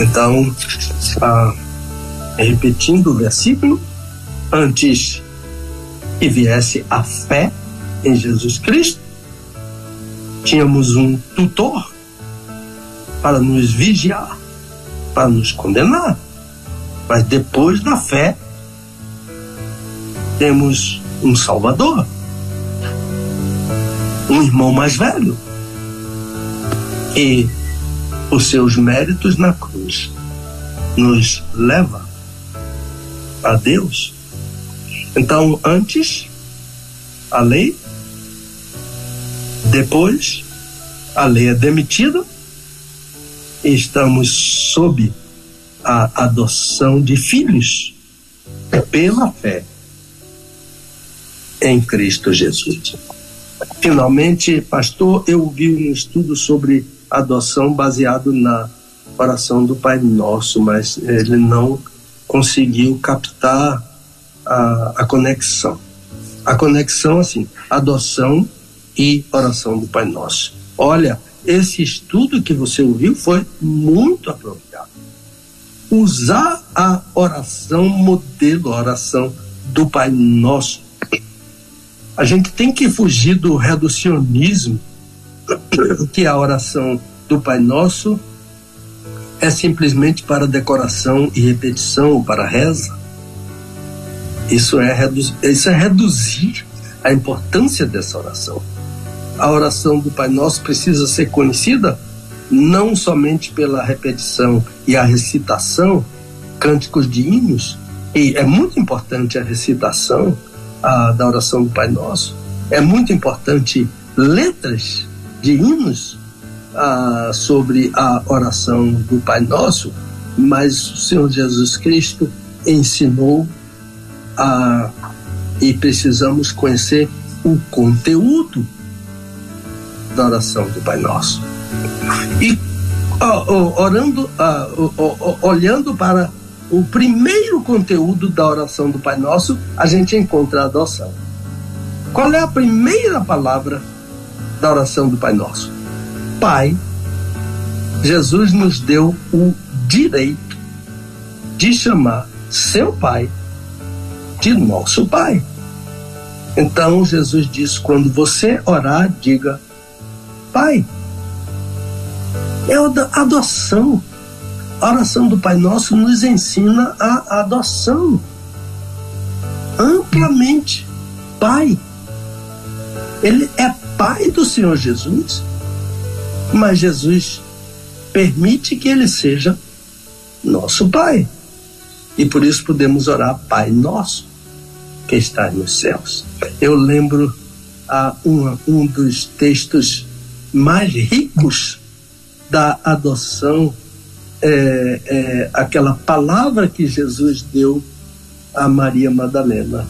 Então, ah, repetindo o versículo, antes que viesse a fé em Jesus Cristo, tínhamos um tutor para nos vigiar, para nos condenar. Mas depois da fé, temos um Salvador, um irmão mais velho, e os seus méritos na cruz nos leva a Deus. Então, antes, a lei. Depois, a lei é demitida. E estamos sob a adoção de filhos pela fé em Cristo Jesus. Finalmente, pastor, eu vi um estudo sobre adoção baseado na oração do Pai Nosso, mas ele não conseguiu captar a, a conexão. A conexão, assim, adoção e oração do Pai Nosso. Olha, esse estudo que você ouviu foi muito apropriado. Usar a oração modelo, a oração do Pai Nosso. A gente tem que fugir do reducionismo, (clears throat) que a oração do Pai Nosso é simplesmente para decoração e repetição ou para reza. Isso é, isso é reduzir a importância dessa oração a oração do Pai Nosso precisa ser conhecida não somente pela repetição e a recitação, cânticos de hinos, e é muito importante a recitação a, da oração do Pai Nosso, é muito importante letras de hinos a, sobre a oração do Pai Nosso, mas o Senhor Jesus Cristo ensinou a, e precisamos conhecer o conteúdo da oração do Pai Nosso. E orando, olhando para o primeiro conteúdo da oração do Pai Nosso, a gente encontra a adoção. Qual é a primeira palavra da oração do Pai Nosso. Pai, Jesus nos deu o direito de chamar seu Pai de nosso Pai. Então Jesus diz: quando você orar, diga Pai. É a adoção. A oração do Pai Nosso nos ensina a adoção amplamente. Pai. Ele é Pai do Senhor Jesus, mas Jesus permite que ele seja nosso Pai. E por isso podemos orar, Pai Nosso, que está nos céus. Eu lembro a um, um dos textos mais ricos da adoção, é, é, aquela palavra que Jesus deu a Maria Madalena,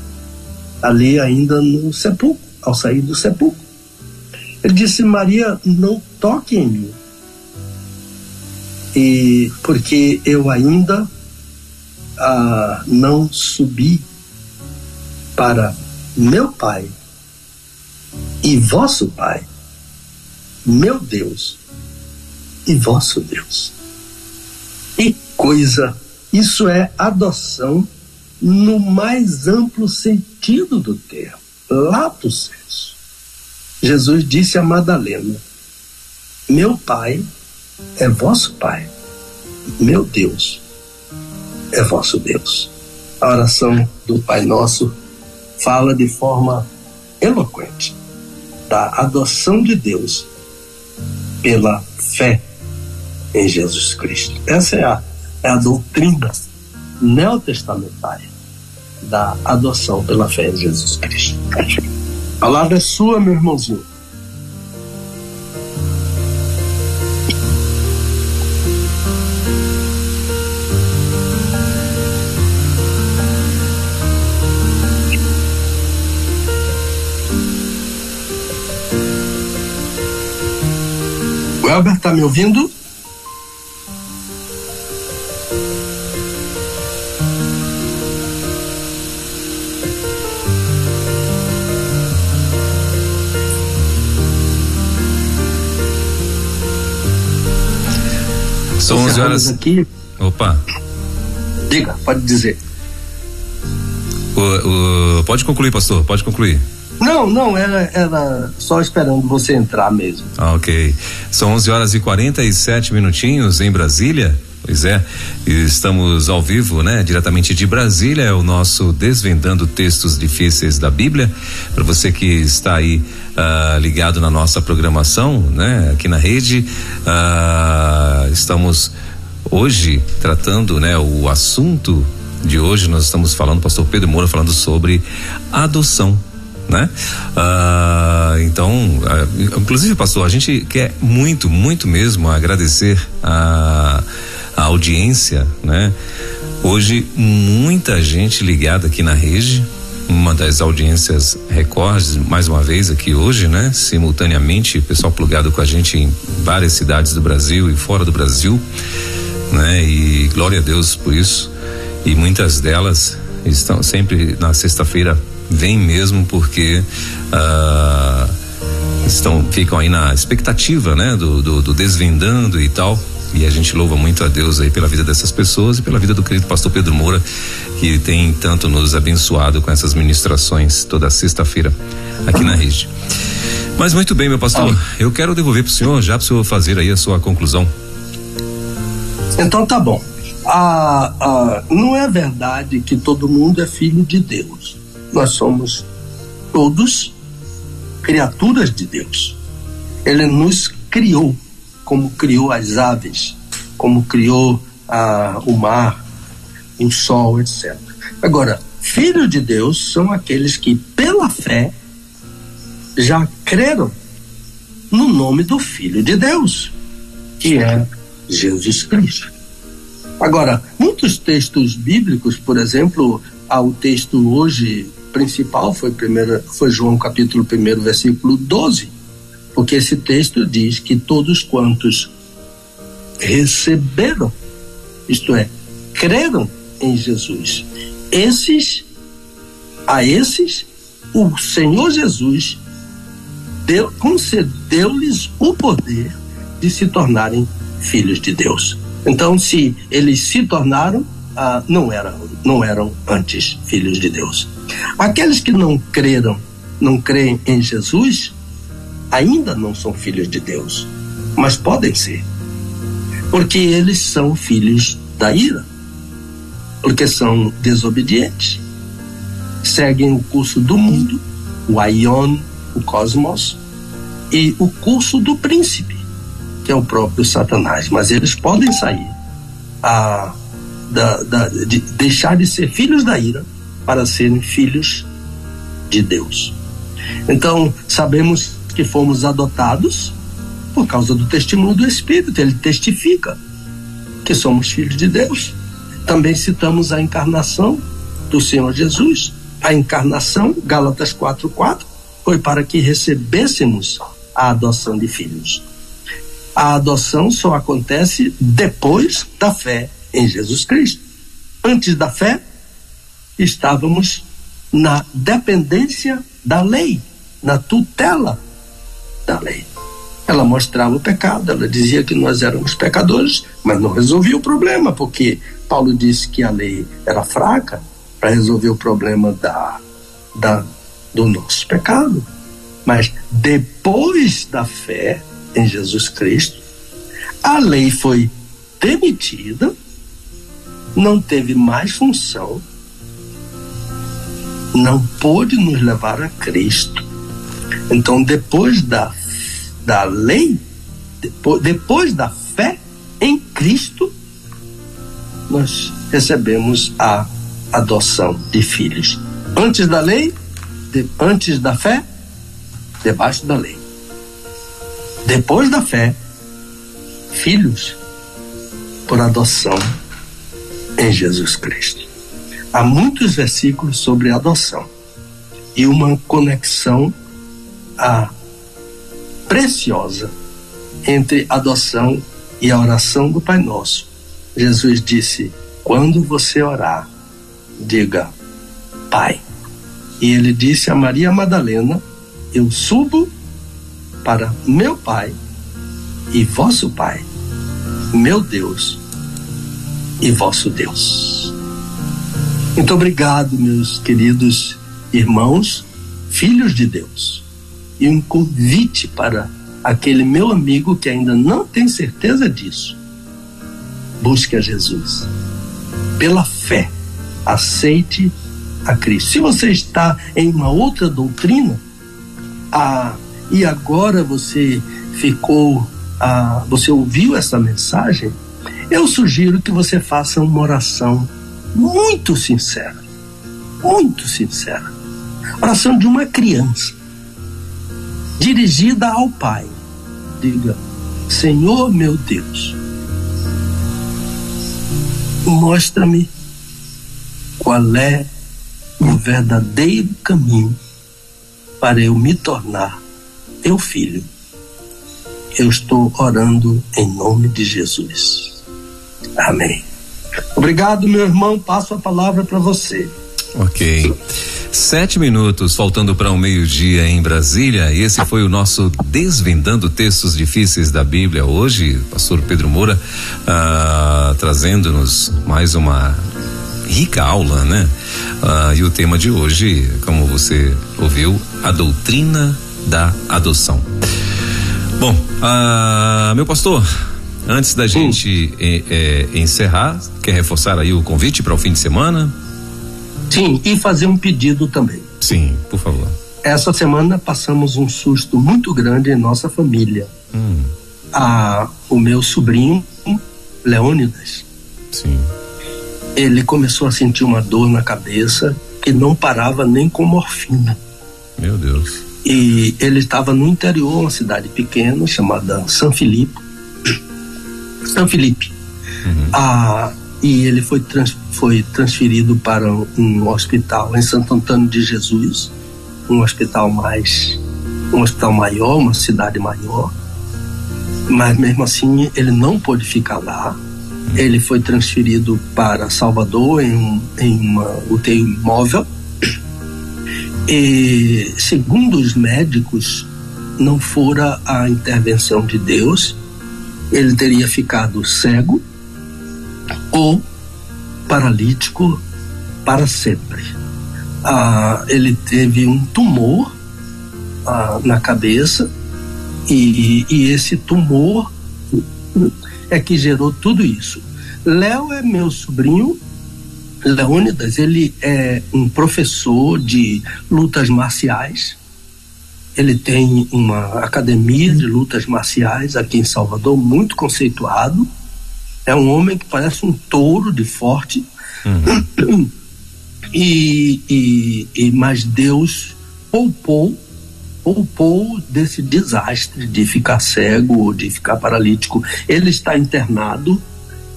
ali ainda no sepulcro, ao sair do sepulcro. Ele disse: Maria, não toque em mim, e porque eu ainda ah, não subi para meu Pai e vosso Pai, meu Deus e vosso Deus. Coisa, isso é adoção no mais amplo sentido do termo, lato senso. Jesus disse a Madalena: Meu Pai é vosso Pai, meu Deus é vosso Deus. A oração do Pai Nosso fala de forma eloquente da adoção de Deus pela fé em Jesus Cristo. Essa é a, é a doutrina neotestamentária da adoção pela fé em Jesus Cristo. A palavra é sua, meu irmãozinho. Welber, tá me ouvindo? São 11 horas. Aqui. Opa. Diga, pode dizer. O, o, pode concluir, pastor, pode concluir. Não, não, era, era só esperando você entrar mesmo. Ah, ok. São 11 horas e 47 minutinhos em Brasília. Pois é, estamos ao vivo, né? Diretamente de Brasília, é o nosso Desvendando Textos Difíceis da Bíblia. Para você que está aí uh, ligado na nossa programação, né? Aqui na rede, uh, estamos hoje tratando, né? O assunto de hoje, nós estamos falando, pastor Pedro Moura falando sobre adoção né? Ah, então, ah, inclusive, pastor, a gente quer muito, muito mesmo agradecer a, a audiência, né? Hoje, muita gente ligada aqui na rede, uma das audiências recordes, mais uma vez aqui hoje, né? Simultaneamente, pessoal plugado com a gente em várias cidades do Brasil e fora do Brasil, né? E glória a Deus por isso. E muitas delas estão sempre na sexta-feira vem mesmo porque uh, estão ficam aí na expectativa, né, do, do, do desvendando e tal. E a gente louva muito a Deus aí pela vida dessas pessoas e pela vida do querido pastor Pedro Moura, que tem tanto nos abençoado com essas ministrações toda sexta-feira aqui na rede. Mas muito bem, meu pastor, eu quero devolver para o senhor já para o senhor fazer aí a sua conclusão. Então tá bom. Ah, ah, não é verdade que todo mundo é filho de Deus nós somos todos criaturas de Deus. Ele nos criou, como criou as aves, como criou ah, o mar, o sol, etc. Agora, filhos de Deus são aqueles que, pela fé, já creram no nome do Filho de Deus, que é Jesus Cristo. Agora, muitos textos bíblicos, por exemplo, há o texto hoje principal foi, primeira, foi João capítulo 1, versículo 12, porque esse texto diz que todos quantos receberam, isto é, creram em Jesus, esses, a esses, o Senhor Jesus concedeu-lhes o poder de se tornarem filhos de Deus. Então, se eles se tornaram, ah, não eram, não eram antes filhos de Deus. Aqueles que não creram, não creem em Jesus, ainda não são filhos de Deus, mas podem ser, porque eles são filhos da ira, porque são desobedientes, seguem o curso do mundo, o aion, o cosmos, e o curso do príncipe, que é o próprio Satanás. Mas eles podem sair a, da, da, de deixar de ser filhos da ira para serem filhos de Deus. Então, sabemos que fomos adotados por causa do testemunho do Espírito, ele testifica que somos filhos de Deus. Também citamos a encarnação do Senhor Jesus. A encarnação, Gálatas 4:4, foi para que recebêssemos a adoção de filhos. A adoção só acontece depois da fé em Jesus Cristo. Antes da fé, estávamos na dependência da lei, na tutela da lei. Ela mostrava o pecado, ela dizia que nós éramos pecadores, mas não resolvia o problema, porque Paulo disse que a lei era fraca para resolver o problema da, da, do nosso pecado. Mas depois da fé em Jesus Cristo, a lei foi demitida, não teve mais função, não pôde nos levar a Cristo. Então, depois da, da lei, depois, depois da fé em Cristo, nós recebemos a adoção de filhos. Antes da lei, de, antes da fé, debaixo da lei. Depois da fé, filhos por adoção em Jesus Cristo. Há muitos versículos sobre adoção e uma conexão a preciosa entre adoção e a oração do Pai Nosso. Jesus disse: quando você orar, diga Pai. E ele disse a Maria Madalena: Eu subo para meu Pai e vosso Pai, meu Deus e vosso Deus. Muito obrigado, meus queridos irmãos, filhos de Deus e um convite para aquele meu amigo que ainda não tem certeza disso. Busque a Jesus. Pela fé, aceite a Cristo. Se você está em uma outra doutrina, ah, e agora você ficou, ah, você ouviu essa mensagem, eu sugiro que você faça uma oração muito sincera, muito sincera. Oração de uma criança dirigida ao Pai. Diga: Senhor meu Deus, mostra-me qual é o verdadeiro caminho para eu me tornar teu filho. Eu estou orando em nome de Jesus. Amém. Obrigado, meu irmão. Passo a palavra para você. Ok. Sete minutos faltando para o um meio-dia em Brasília. E esse foi o nosso Desvendando Textos Difíceis da Bíblia. Hoje, pastor Pedro Moura ah, trazendo-nos mais uma rica aula, né? Ah, e o tema de hoje, como você ouviu, a doutrina da adoção. Bom, ah, meu pastor, antes da gente eh, eh, encerrar, quer reforçar aí o convite para o fim de semana? Sim, e fazer um pedido também. Sim, por favor. Essa semana passamos um susto muito grande em nossa família. Hum. A, o meu sobrinho, Leônidas. Sim. Ele começou a sentir uma dor na cabeça que não parava nem com morfina. Meu Deus. E ele estava no interior, uma cidade pequena chamada São Felipe. São Felipe. Uhum. A, e ele foi, trans, foi transferido para um hospital em Santo Antônio de Jesus, um hospital mais um hospital maior, uma cidade maior. Mas mesmo assim ele não pôde ficar lá. Ele foi transferido para Salvador em, um, em uma UTI móvel. E segundo os médicos, não fora a intervenção de Deus, ele teria ficado cego ou paralítico para sempre. Ah, ele teve um tumor ah, na cabeça e, e esse tumor é que gerou tudo isso. Léo é meu sobrinho, Leônidas, ele é um professor de lutas marciais. Ele tem uma academia de lutas marciais aqui em Salvador, muito conceituado. É um homem que parece um touro de forte. Uhum. E, e, e, mas Deus poupou poupou desse desastre de ficar cego ou de ficar paralítico. Ele está internado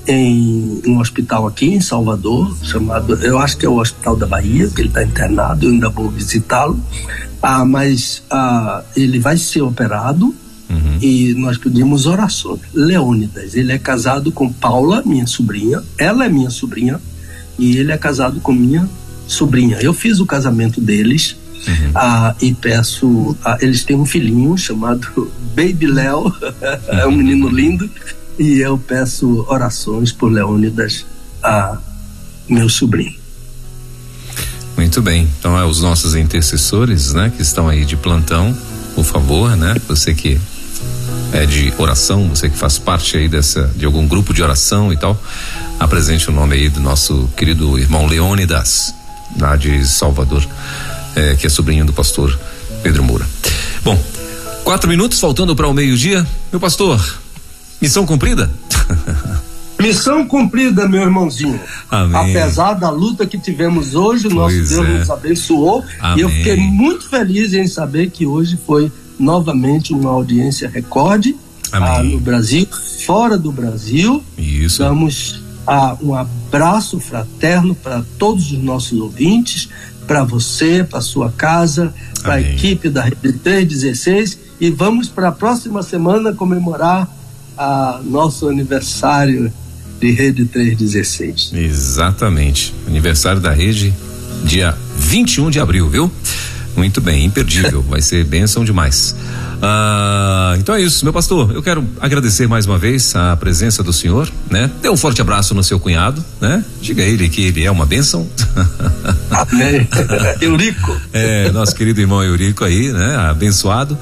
em um hospital aqui em Salvador, chamado, eu acho que é o Hospital da Bahia, que ele está internado, eu ainda vou visitá-lo. Ah, mas ah, ele vai ser operado uhum. e nós pedimos orações. Leônidas, ele é casado com Paula, minha sobrinha, ela é minha sobrinha, e ele é casado com minha sobrinha. Eu fiz o casamento deles Uhum. Ah, e peço. Ah, eles têm um filhinho chamado (laughs) Baby Léo, (laughs) é um menino lindo, e eu peço orações por Leônidas, a meu sobrinho. Muito bem. Então, é os nossos intercessores, né, que estão aí de plantão, por favor, né, você que é de oração, você que faz parte aí dessa de algum grupo de oração e tal, apresente o nome aí do nosso querido irmão Leônidas, lá de Salvador é, que é sobrinho do pastor Pedro Moura. Bom, quatro minutos faltando para o meio-dia. Meu pastor, missão cumprida? (laughs) Missão cumprida, meu irmãozinho. Amém. Apesar da luta que tivemos hoje, o nosso Deus é. nos abençoou. Amém. E eu fiquei muito feliz em saber que hoje foi novamente uma audiência recorde ah, no Brasil, fora do Brasil. Isso. Damos ah, um abraço fraterno para todos os nossos ouvintes para você, para sua casa, para a equipe da Rede 316 e vamos para a próxima semana comemorar a nosso aniversário de Rede 316. Exatamente. Aniversário da rede, dia 21 de abril, viu? Muito bem, imperdível, vai ser bênção demais. Ah, então é isso, meu pastor. Eu quero agradecer mais uma vez a presença do senhor, né? Dê um forte abraço no seu cunhado, né? Diga a ele que ele é uma bênção. Amém. (laughs) Eurico. É, nosso querido irmão Eurico aí, né? Abençoado.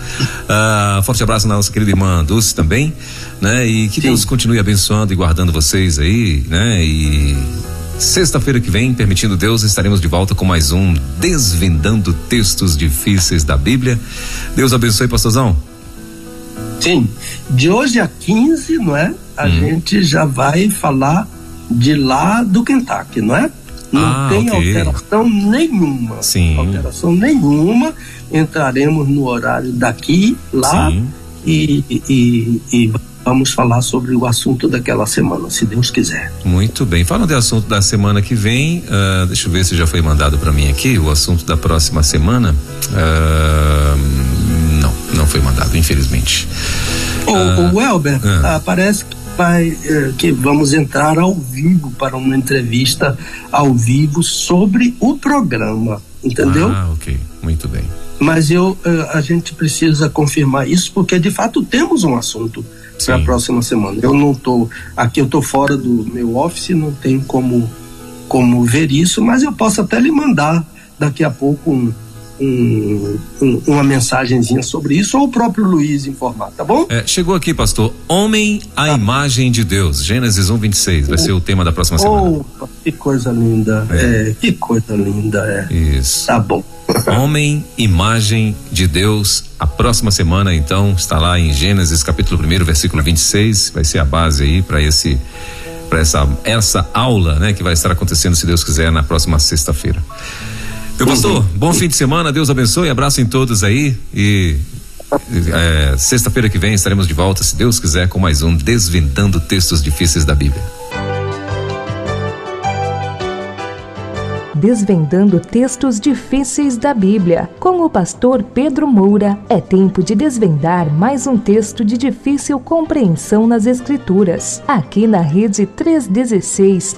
Ah, forte abraço na nossa querida irmã Dulce também, né? E que Sim. Deus continue abençoando e guardando vocês aí, né? E Sexta-feira que vem, permitindo Deus, estaremos de volta com mais um Desvendando Textos Difíceis da Bíblia. Deus abençoe, pastorzão. Sim, de hoje a 15, não é? A hum. gente já vai falar de lá do Kentucky, não é? Não ah, tem okay. alteração nenhuma. Sim. Alteração nenhuma. Entraremos no horário daqui, lá, Sim. E, e, e vamos falar sobre o assunto daquela semana, se Deus quiser. Muito bem. Falando do assunto da semana que vem, uh, deixa eu ver se já foi mandado para mim aqui o assunto da próxima semana. Uh, não, não foi mandado, infelizmente. O, uh, o Elber, uh, parece que vai eh, que vamos entrar ao vivo para uma entrevista ao vivo sobre o programa, entendeu? Ah, ok, muito bem. Mas eu a gente precisa confirmar isso porque de fato temos um assunto para a próxima semana. Eu não tô aqui, eu tô fora do meu office, não tenho como como ver isso, mas eu posso até lhe mandar daqui a pouco um, um, um, uma mensagenzinha sobre isso ou o próprio Luiz informar, tá bom? É, chegou aqui, pastor. Homem à tá. imagem de Deus. Gênesis 1, 26. Vai ser o tema da próxima semana. Opa, que coisa linda. É. é que coisa linda. É. Isso. Tá bom. (laughs) Homem, imagem de Deus. A próxima semana, então, está lá em Gênesis capítulo 1, versículo 26. Vai ser a base aí para esse para essa essa aula, né, que vai estar acontecendo se Deus quiser na próxima sexta-feira. Meu pastor, bom fim de semana, Deus abençoe, abraço em todos aí e é, sexta-feira que vem estaremos de volta, se Deus quiser, com mais um Desvendando Textos Difíceis da Bíblia. Desvendando textos difíceis da Bíblia. Com o pastor Pedro Moura, é tempo de desvendar mais um texto de difícil compreensão nas Escrituras. Aqui na Rede 316